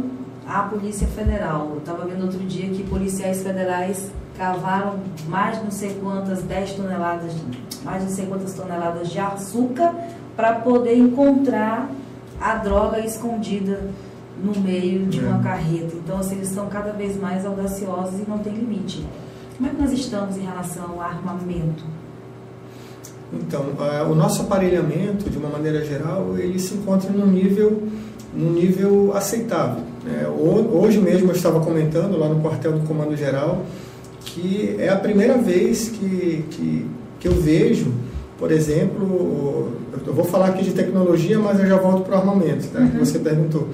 à Polícia Federal. Eu estava vendo outro dia que policiais federais cavaram mais de não sei quantas, 10 toneladas, mais de não sei quantas toneladas de açúcar para poder encontrar a droga escondida no meio de uma é. carreta. Então, assim, eles estão cada vez mais audaciosos e não tem limite. Como é que nós estamos em relação ao armamento? Então, o nosso aparelhamento, de uma maneira geral, ele se encontra num nível, num nível aceitável. Né? Hoje mesmo eu estava comentando lá no quartel do Comando Geral que é a primeira vez que, que, que eu vejo, por exemplo, eu vou falar aqui de tecnologia, mas eu já volto para o armamento, tá? uhum. que você perguntou.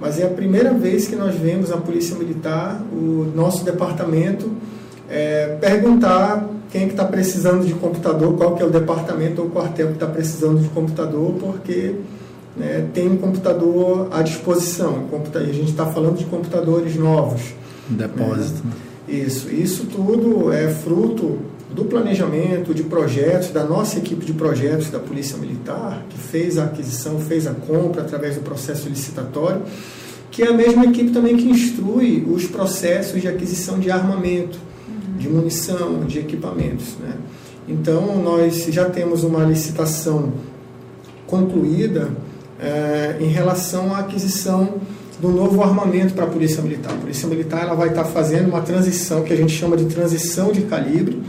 Mas é a primeira vez que nós vemos a Polícia Militar, o nosso departamento, é, perguntar quem é que está precisando de computador, qual que é o departamento ou quartel que está precisando de computador, porque né, tem um computador à disposição. E a gente está falando de computadores novos. Depósito. Né? Isso, isso tudo é fruto do planejamento de projetos, da nossa equipe de projetos da Polícia Militar, que fez a aquisição, fez a compra através do processo licitatório, que é a mesma equipe também que instrui os processos de aquisição de armamento, de munição, de equipamentos. Né? Então, nós já temos uma licitação concluída é, em relação à aquisição do novo armamento para a Polícia Militar. A Polícia Militar ela vai estar fazendo uma transição que a gente chama de transição de calibre,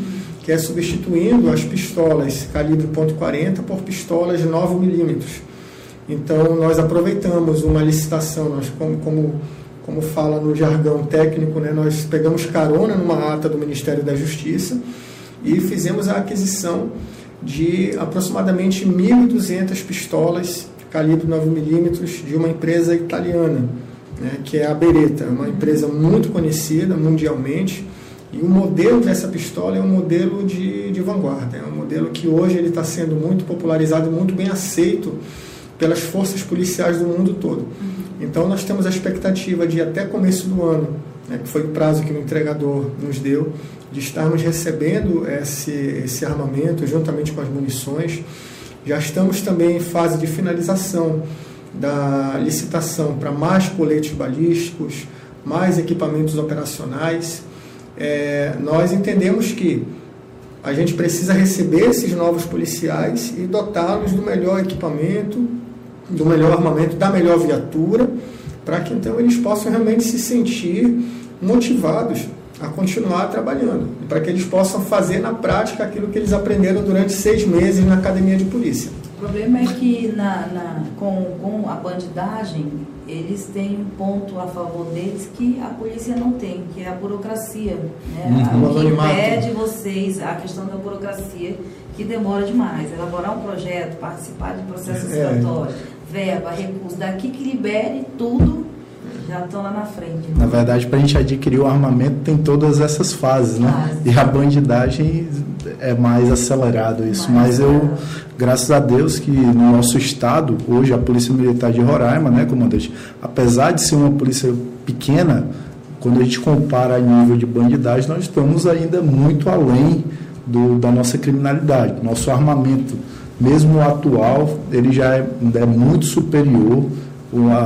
que é substituindo as pistolas calibre .40 por pistolas de 9 milímetros. Então, nós aproveitamos uma licitação, nós, como, como, como fala no jargão técnico, né, nós pegamos carona numa ata do Ministério da Justiça e fizemos a aquisição de aproximadamente 1.200 pistolas calibre 9mm de uma empresa italiana, né, que é a Beretta, uma empresa muito conhecida mundialmente. E o modelo dessa pistola é um modelo de, de vanguarda, é um modelo que hoje ele está sendo muito popularizado e muito bem aceito pelas forças policiais do mundo todo. Então nós temos a expectativa de até começo do ano, né, que foi o prazo que o entregador nos deu, de estarmos recebendo esse, esse armamento juntamente com as munições já estamos também em fase de finalização da licitação para mais coletes balísticos, mais equipamentos operacionais. É, nós entendemos que a gente precisa receber esses novos policiais e dotá-los do melhor equipamento, do melhor armamento, da melhor viatura, para que então eles possam realmente se sentir motivados a continuar trabalhando, para que eles possam fazer na prática aquilo que eles aprenderam durante seis meses na academia de polícia. O problema é que na, na, com, com a bandidagem, eles têm um ponto a favor deles que a polícia não tem, que é a burocracia. Né? Uhum. O que impede vocês, a questão da burocracia, que demora demais. Elaborar um projeto, participar de processo licitatório, é. verba, recurso, daqui que libere tudo já estão lá na frente. Né? Na verdade, para a gente adquirir o armamento tem todas essas fases, né? E a bandidagem é mais acelerado isso. Mas eu, graças a Deus, que no nosso estado, hoje a Polícia Militar de Roraima, né, comandante, apesar de ser uma polícia pequena, quando a gente compara a nível de bandidagem, nós estamos ainda muito além do, da nossa criminalidade. Nosso armamento, mesmo o atual, ele já é, é muito superior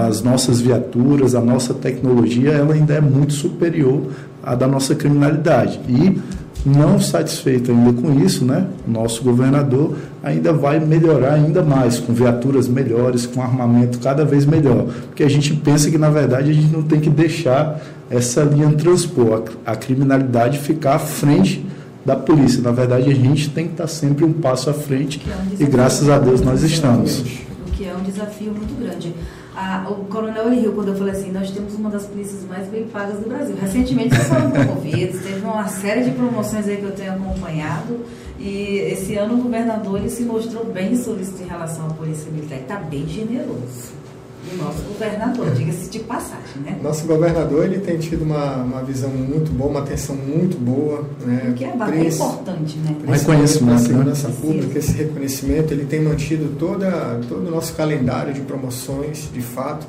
as nossas viaturas, a nossa tecnologia, ela ainda é muito superior à da nossa criminalidade. E não satisfeito ainda com isso, né, nosso governador ainda vai melhorar ainda mais, com viaturas melhores, com armamento cada vez melhor. Porque a gente pensa que, na verdade, a gente não tem que deixar essa linha transpor, a, a criminalidade ficar à frente da polícia. Na verdade, a gente tem que estar sempre um passo à frente é um e graças a Deus nós estamos. O que é um desafio muito grande. Ah, o coronel ele quando eu falei assim, nós temos uma das polícias mais bem pagas do Brasil. Recentemente vocês foram promovidos, teve uma série de promoções aí que eu tenho acompanhado e esse ano o governador ele se mostrou bem solícito em relação à polícia militar. Está bem generoso. O nosso governador, diga-se de passagem, né? Nosso governador ele tem tido uma, uma visão muito boa, uma atenção muito boa. Né? O que é, é importante, né? Reconhecimento, né? segurança Precisa. pública, esse reconhecimento, ele tem mantido toda, todo o nosso calendário de promoções, de fato.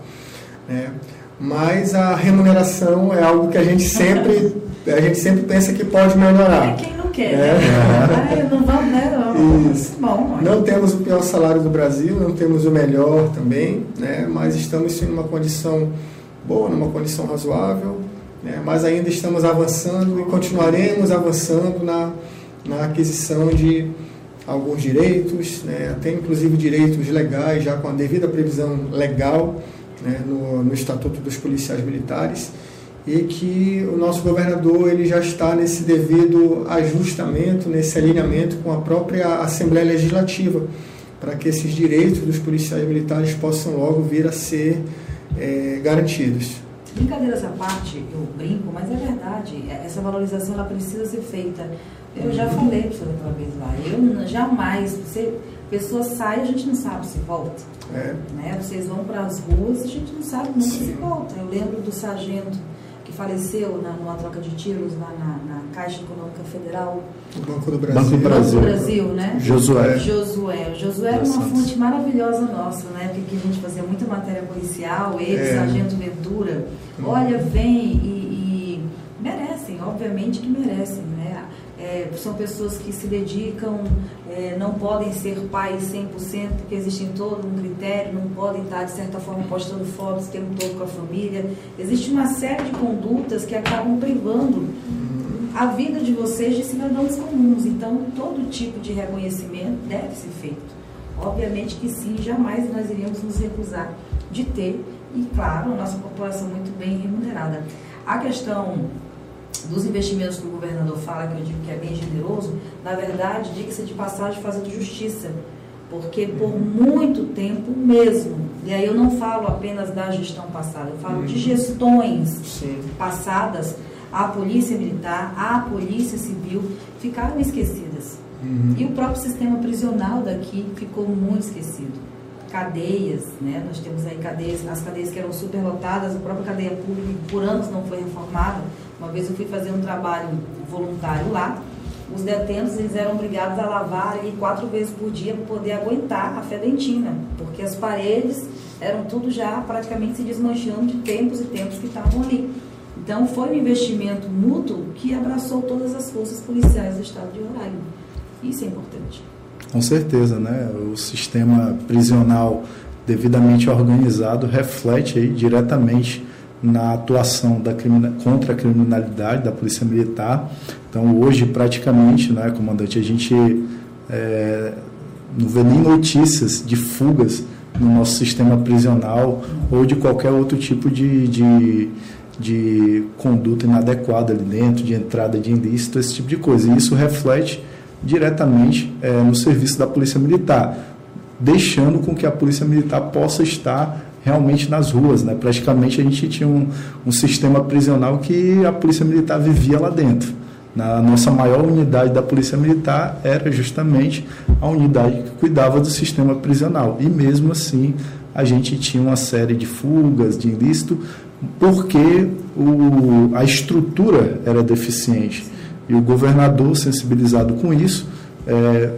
Né? Mas a remuneração é algo que a gente sempre, *laughs* a gente sempre pensa que pode É melhorar. quem não quer, É. né? *laughs* Ai, não vamos, né? Não. Isso. Bom. Não temos o pior salário do Brasil, não temos o melhor também, né? mas estamos sim numa condição boa, numa condição razoável, né? mas ainda estamos avançando e continuaremos avançando na, na aquisição de alguns direitos, né? até inclusive direitos legais, já com a devida previsão legal né? no, no Estatuto dos Policiais Militares e que o nosso governador ele já está nesse devido ajustamento, nesse alinhamento com a própria Assembleia Legislativa, para que esses direitos dos policiais militares possam logo vir a ser eh, garantidos. Brincadeiras à parte, eu brinco, mas é verdade. Essa valorização ela precisa ser feita. Eu já falei para outra vez lá. Eu jamais, você, pessoa sai, a gente não sabe se volta. É, Né? Vocês vão para as ruas, a gente não sabe nunca Sim. se volta. Eu lembro do sargento que faleceu na, numa troca de tiros lá na, na Caixa Econômica Federal o Banco do Brasil. Banco do Brasil. do Brasil, né? Josué. Josué. O Josué era uma fonte maravilhosa nossa, né? Porque a gente fazia muita matéria policial, ele, É. Sargento Ventura. Hum. Olha, vem e, e merecem, obviamente que merecem, né? É, são pessoas que se dedicam, é, não podem ser pais 100%, porque existe todo um critério, não podem estar, de certa forma, postando fotos o tempo todo com a família. Existe uma série de condutas que acabam privando a vida de vocês de cidadãos comuns. Então, todo tipo de reconhecimento deve ser feito. Obviamente que sim, jamais nós iríamos nos recusar de ter, e claro, a nossa população muito bem remunerada. A questão dos investimentos que o governador fala, que eu digo que é bem generoso, na verdade, diga-se de passagem, fazendo justiça. Porque por muito tempo mesmo, e aí eu não falo apenas da gestão passada, eu falo de gestões Sim. passadas, a polícia militar, a polícia civil ficaram esquecidas. Uhum. E o próprio sistema prisional daqui ficou muito esquecido. Cadeias, né? Nós temos aí cadeias, as cadeias que eram superlotadas, a própria cadeia pública por anos não foi reformada. Uma vez eu fui fazer um trabalho voluntário lá, os detentos eles eram obrigados a lavar ali quatro vezes por dia para poder aguentar a fedentina, porque as paredes eram tudo já praticamente se desmanchando de tempos e tempos que estavam ali. Então foi um investimento mútuo que abraçou todas as forças policiais do estado de Roraima. Isso é importante. Com certeza, né? O sistema prisional devidamente organizado reflete aí diretamente na atuação da contra a criminalidade da Polícia Militar. Então, hoje, praticamente, né, comandante, a gente é, não vê nem notícias de fugas no nosso sistema prisional ou de qualquer outro tipo de, de, de conduta inadequada ali dentro, de entrada de ilícito, esse tipo de coisa. E isso reflete diretamente é, no serviço da Polícia Militar, deixando com que a Polícia Militar possa estar realmente nas ruas. Né? Praticamente a gente tinha um, um sistema prisional que a Polícia Militar vivia lá dentro. Na nossa maior unidade da Polícia Militar era justamente a unidade que cuidava do sistema prisional. E mesmo assim a gente tinha uma série de fugas, de ilícito, porque o, a estrutura era deficiente. E o governador, sensibilizado com isso, é,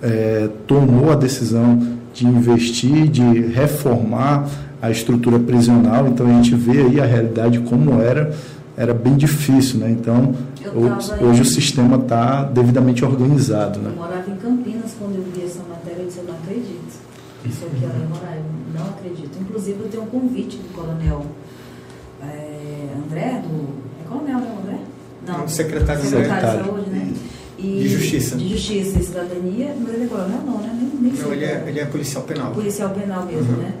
é, tomou a decisão de investir, de reformar a estrutura prisional. Então a gente vê aí a realidade como era, era bem difícil, né? Então hoje, hoje o sistema está devidamente organizado, né? Eu morava em Campinas quando eu vi essa matéria, eu disse, eu não acredito. Isso aqui ela Roraima, não acredito. Inclusive eu tenho um convite do coronel é, André, do. É coronel, né, André? Não, secretário de secretário de Saúde. né? E- De Justiça. De Justiça e Cidadania, mas ele é coronel não, né? Nem, nem Não, ele é, é. ele é policial penal. policial penal mesmo, Uhum. né?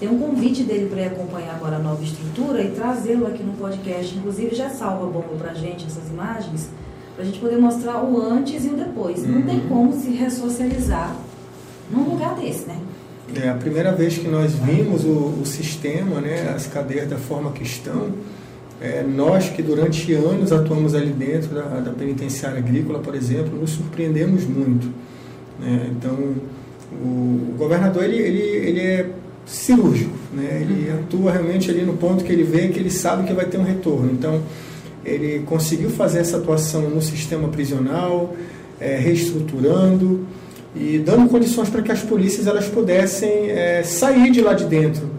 Tem um convite dele para acompanhar agora a nova estrutura e trazê-lo aqui no podcast. Inclusive, já salva bomba para a gente essas imagens, para a gente poder mostrar o antes e o depois. Não tem uhum. como se ressocializar num lugar desse, né? É a primeira vez que nós vimos o, o sistema, né, as cadeias da forma que estão, é, nós que durante anos atuamos ali dentro da, da penitenciária agrícola, por exemplo, nos surpreendemos muito. Né? Então, o, o, governador ele, ele, ele é cirúrgico, né? ele atua realmente ali no ponto que ele vê que ele sabe que vai ter um retorno. Então, ele conseguiu fazer essa atuação no sistema prisional, é, reestruturando e dando condições para que as polícias elas pudessem é, sair de lá de dentro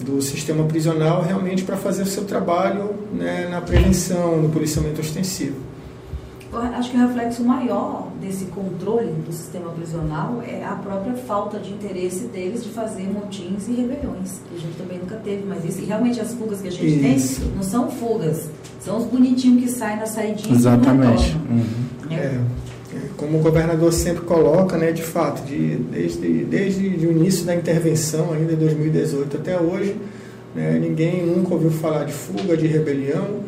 do sistema prisional realmente para fazer o seu trabalho né, na prevenção, no policiamento ostensivo. Acho que o reflexo maior desse controle do sistema prisional é a própria falta de interesse deles de fazer motins e rebeliões, que a gente também nunca teve, mas isso realmente as fugas que a gente isso. tem não são fugas, são os bonitinhos que saem na saidinha. Exatamente. Uhum. É. é. Como o governador sempre coloca, né, de fato, de, desde, desde o início da intervenção, ainda em 2018 até hoje, né, ninguém nunca ouviu falar de fuga, de rebelião,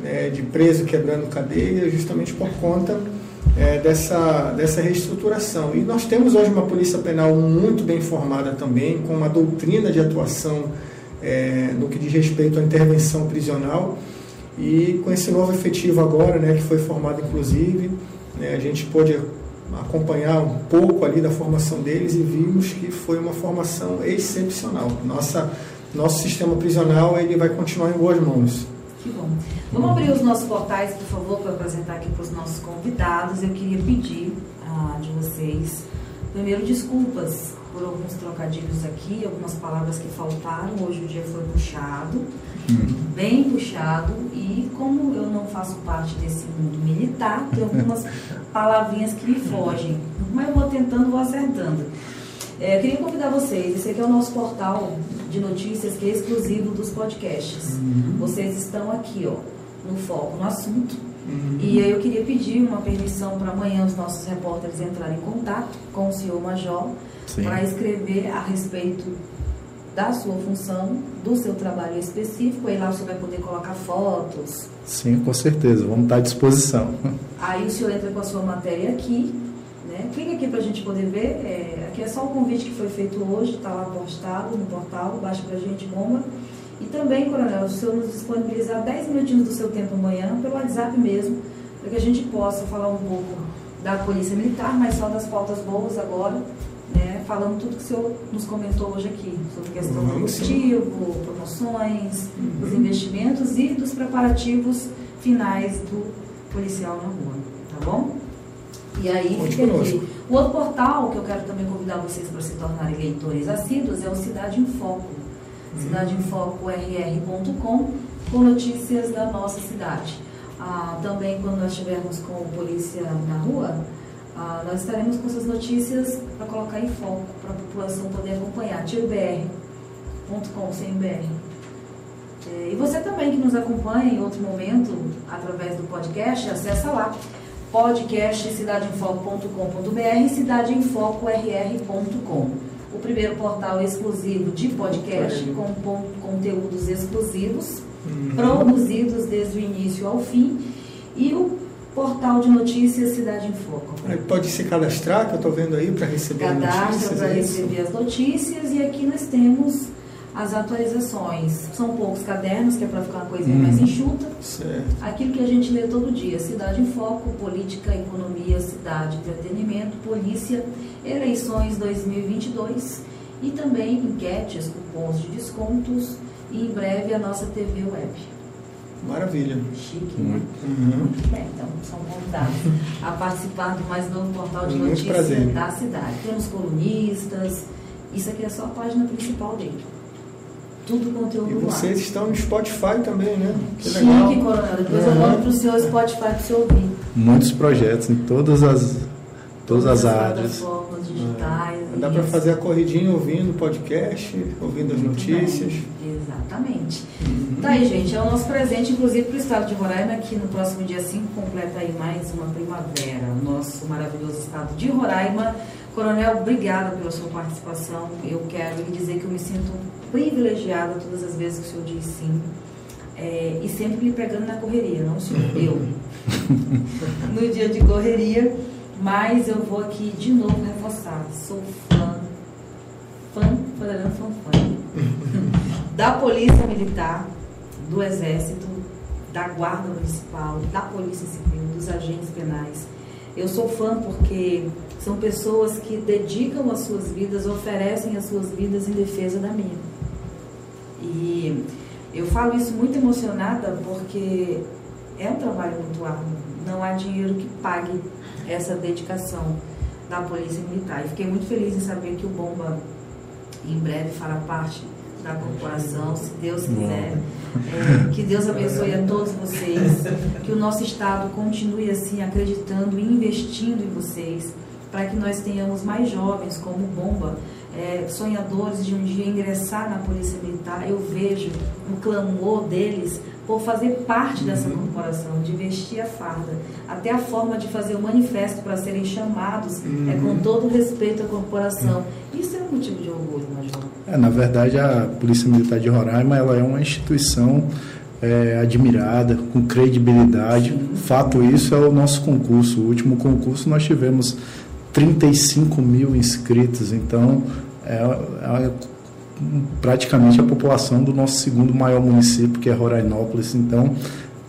né, de preso quebrando cadeia, justamente por conta é, dessa, dessa reestruturação. E nós temos hoje uma polícia penal muito bem formada também, com uma doutrina de atuação é, no que diz respeito à intervenção prisional. E com esse novo efetivo agora, né, que foi formado inclusive, né, a gente pôde acompanhar um pouco ali da formação deles e vimos que foi uma formação excepcional. Nossa, nosso sistema prisional ele vai continuar em boas mãos. Que bom. Vamos abrir os nossos portais, por favor, para apresentar aqui para os nossos convidados. Eu queria pedir ah, de vocês, primeiro, desculpas por alguns trocadilhos aqui, algumas palavras que faltaram. Hoje o dia foi puxado, uhum. bem puxado, e como eu não faço parte desse mundo militar, tem algumas *laughs* palavrinhas que me fogem. Mas eu vou tentando, vou acertando. É, eu queria convidar vocês, esse aqui é o nosso portal de notícias que é exclusivo dos podcasts. Uhum. Vocês estão aqui, ó, no foco, no assunto. Uhum. E aí eu queria pedir uma permissão para amanhã os nossos repórteres entrarem em contato com o senhor Major para escrever a respeito da sua função, do seu trabalho específico, aí lá senhor vai poder colocar fotos. Sim, com certeza, vamos estar à disposição. Aí o senhor entra com a sua matéria aqui, né? Clica aqui para a gente poder ver, é, aqui é só o convite que foi feito hoje, está lá postado no portal, baixa para a gente, bomba. E também, Coronel, o senhor nos disponibilizar 10 minutinhos do seu tempo amanhã, pelo WhatsApp mesmo, para que a gente possa falar um pouco da Polícia Militar, mas só das pautas boas agora, né, falando tudo que o senhor nos comentou hoje aqui, sobre questão do executivo, promoções, uhum. os investimentos e dos preparativos finais do policial na rua, tá bom? E aí Conte fica aqui. O outro portal que eu quero também convidar vocês para se tornarem leitores assíduos é o Cidade em Foco. Uhum. cidadeinfocorr.com com notícias da nossa cidade. Ah, também quando nós estivermos com polícia na rua, ah, nós estaremos com essas notícias para colocar em foco, para a população poder acompanhar. tirobr.com, sem BR. É, e você também que nos acompanha em outro momento, através do podcast, acessa lá podcast cidadeinfoco.com.br e cidadeinfocorr.com. O primeiro portal exclusivo de podcast com conteúdos exclusivos, uhum. produzidos desde o início ao fim, e o portal de notícias Cidade em Foco. Pode se cadastrar, que eu estou vendo aí, para receber Cadastra notícias. Cadastra para é receber as notícias, e aqui nós temos as atualizações. São poucos cadernos, que é para ficar uma coisinha hum, mais enxuta. Certo. Aquilo que a gente lê todo dia: Cidade em Foco, Política, Economia, Cidade, Entretenimento, Polícia, Eleições 2022 e também enquetes, cupons de descontos e em breve a nossa TV web. Maravilha. Chique, né? Uhum. Muito bem, então são convidados a participar do mais novo portal de Muito notícias da cidade. Temos colunistas, isso aqui é só a página principal dele tudo conteúdo E vocês lá. estão no Spotify também, né? Que legal. Chique, Coronel. Depois uhum. eu mando para o seu Spotify para você ouvir. Muitos projetos em todas as, todas, todas as, áreas. plataformas digitais. É. Dá para fazer a corridinha ouvindo o podcast, ouvindo as notícias. Bem. Exatamente. Uhum. Tá aí, gente. É o nosso presente, inclusive, para o estado de Roraima, que no próximo dia 5 completa aí mais uma primavera. O nosso maravilhoso estado de Roraima. Coronel, obrigada pela sua participação. Eu quero lhe dizer que eu me sinto privilegiada todas as vezes que o senhor diz sim. É, e sempre me pegando na correria, não o senhor, *laughs* eu. no dia de correria, mas eu vou aqui de novo reforçar. Sou fã, fã, fã, fã, fã, da Polícia Militar, do Exército, da Guarda Municipal, da Polícia Civil, dos agentes penais. Eu sou fã porque são pessoas que dedicam as suas vidas, oferecem as suas vidas em defesa da minha. E eu falo isso muito emocionada porque é um trabalho muito árduo. Não há dinheiro que pague essa dedicação da Polícia Militar. E fiquei muito feliz em saber que o Bomba em breve fará parte da corporação, se Deus quiser. É, que Deus abençoe a todos vocês, que o nosso Estado continue assim acreditando e investindo em vocês, para que nós tenhamos mais jovens como Bomba, é, sonhadores de um dia ingressar na Polícia Militar. Eu vejo o clamor deles por fazer parte dessa uhum. corporação, de vestir a farda. Até a forma de fazer o manifesto para serem chamados uhum. é com uhum. todo respeito à corporação. Isso é um motivo de orgulho, Major. É, na verdade, a Polícia Militar de Roraima ela é uma instituição é, admirada, com credibilidade. Sim. Fato isso é o nosso concurso. O último concurso nós tivemos 35 mil inscritos, então é, é praticamente a população do nosso segundo maior município, que é Rorainópolis. Então,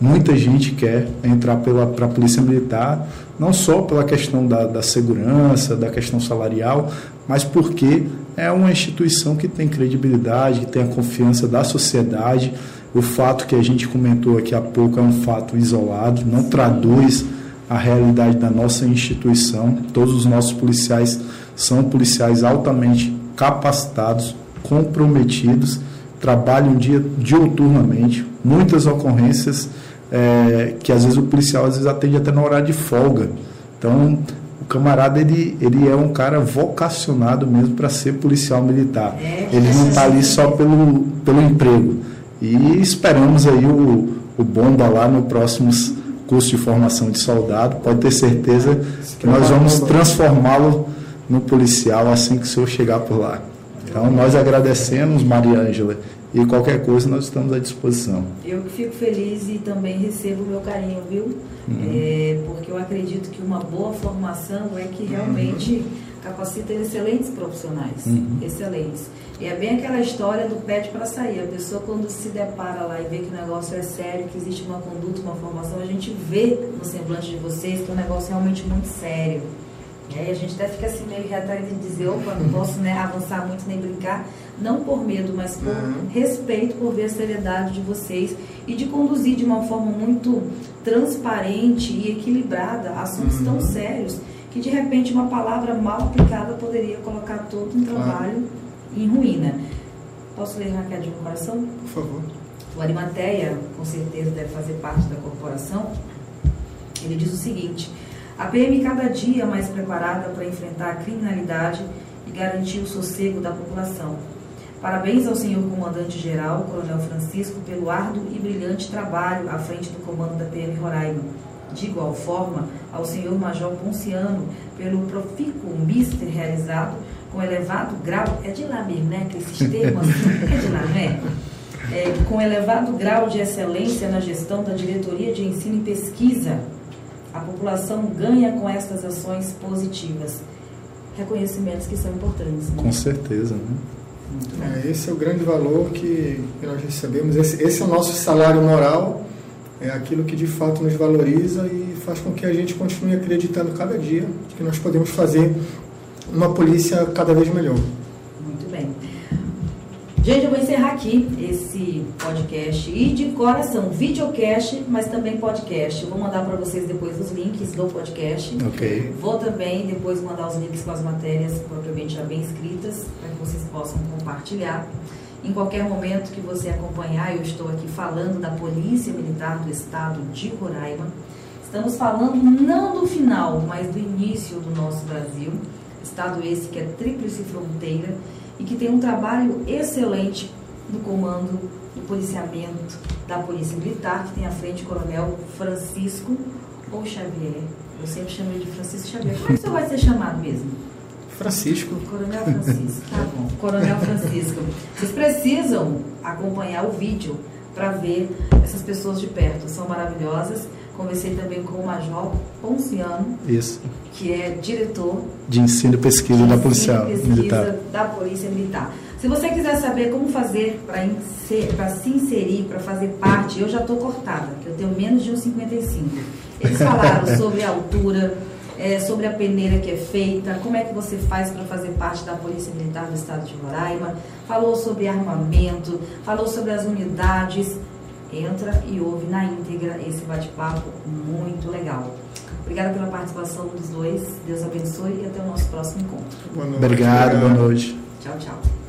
muita gente quer entrar para a Polícia Militar, não só pela questão da, da segurança, da questão salarial, mas porque é uma instituição que tem credibilidade, que tem a confiança da sociedade. O fato que a gente comentou aqui há pouco é um fato isolado, não traduz a realidade da nossa instituição. Todos os nossos policiais são policiais altamente capacitados, comprometidos, trabalham dia, diuturnamente, muitas ocorrências é, que às vezes o policial às vezes atende até na hora de folga. Então, o camarada ele, ele é um cara vocacionado mesmo para ser policial militar. É, ele não está ali só pelo, pelo emprego. E esperamos aí o, o bomba lá no próximos curso de formação de soldado. Pode ter certeza que nós vamos transformá-lo no policial assim que o senhor chegar por lá. Então, nós agradecemos, Maria Ângela, e qualquer coisa nós estamos à disposição. Eu que fico feliz e também recebo o meu carinho, viu? Uhum. É, porque eu acredito que uma boa formação é que realmente uhum. Capacita excelentes profissionais, uhum. excelentes. E é bem aquela história do pede para sair. A pessoa quando se depara lá e vê que o negócio é sério, que existe uma conduta, uma formação, a gente vê no semblante de vocês que o negócio é realmente muito sério. E aí a gente até fica assim meio retraído de dizer, opa, não posso né, avançar muito nem brincar, não por medo, mas por uhum. respeito, por ver a seriedade de vocês e de conduzir de uma forma muito transparente e equilibrada assuntos uhum. tão sérios que de repente uma palavra mal aplicada poderia colocar todo um trabalho em ruína. Posso ler Raquel de coração? Por favor. O Arimateia, com certeza, deve fazer parte da corporação. Ele diz o seguinte a PM cada dia mais preparada para enfrentar a criminalidade e garantir o sossego da população. Parabéns ao senhor comandante-geral, Coronel Francisco, pelo árduo e brilhante trabalho à frente do comando da PM Roraima. De igual forma, ao senhor Major Ponciano, pelo profícuo mister realizado com elevado grau, é de lá mesmo, né? Que esses *laughs* termos assim, é de lá, né? É, com elevado grau de excelência na gestão da Diretoria de Ensino e Pesquisa a população ganha com estas ações positivas. Reconhecimentos que são importantes. Né? Com certeza, né? É, esse é o grande valor que, que nós recebemos. Esse, esse, é o nosso salário moral, é aquilo que de fato nos valoriza e faz com que a gente continue acreditando cada dia que nós podemos fazer uma polícia cada vez melhor. Gente, eu vou encerrar aqui esse podcast e de coração, videocast, mas também podcast. Eu vou mandar para vocês depois os links do podcast. Ok. Vou também depois mandar os links com as matérias propriamente já bem escritas, para que vocês possam compartilhar. Em qualquer momento que você acompanhar, eu estou aqui falando da Polícia Militar do Estado de Roraima. Estamos falando não do final, mas do início do nosso Brasil. Estado esse que é tríplice fronteira e que tem um trabalho excelente no comando do policiamento da Polícia Militar, que tem à frente o Coronel Francisco ou Xavier. Eu sempre chamo ele de Francisco Xavier. Como é que senhor vai ser chamado mesmo? Francisco. Coronel Francisco, tá bom. Coronel Francisco. Vocês precisam acompanhar o vídeo para ver essas pessoas de perto. São maravilhosas Conversei também com o Major Ponciano, Isso. que é diretor de ensino e pesquisa da Polícia pesquisa Militar. da Polícia Militar. Se você quiser saber como fazer para se inserir, para fazer parte, eu já estou cortada, porque eu tenho menos de 1,55. Eles falaram *laughs* sobre a altura, é, sobre a peneira que é feita, como é que você faz para fazer parte da Polícia Militar do Estado de Roraima, falou sobre armamento, falou sobre as unidades. Entra e ouve na íntegra esse bate-papo muito legal. Obrigada pela participação dos dois. Deus abençoe e até o nosso próximo encontro. Boa noite. Obrigado, boa noite. Tchau, tchau.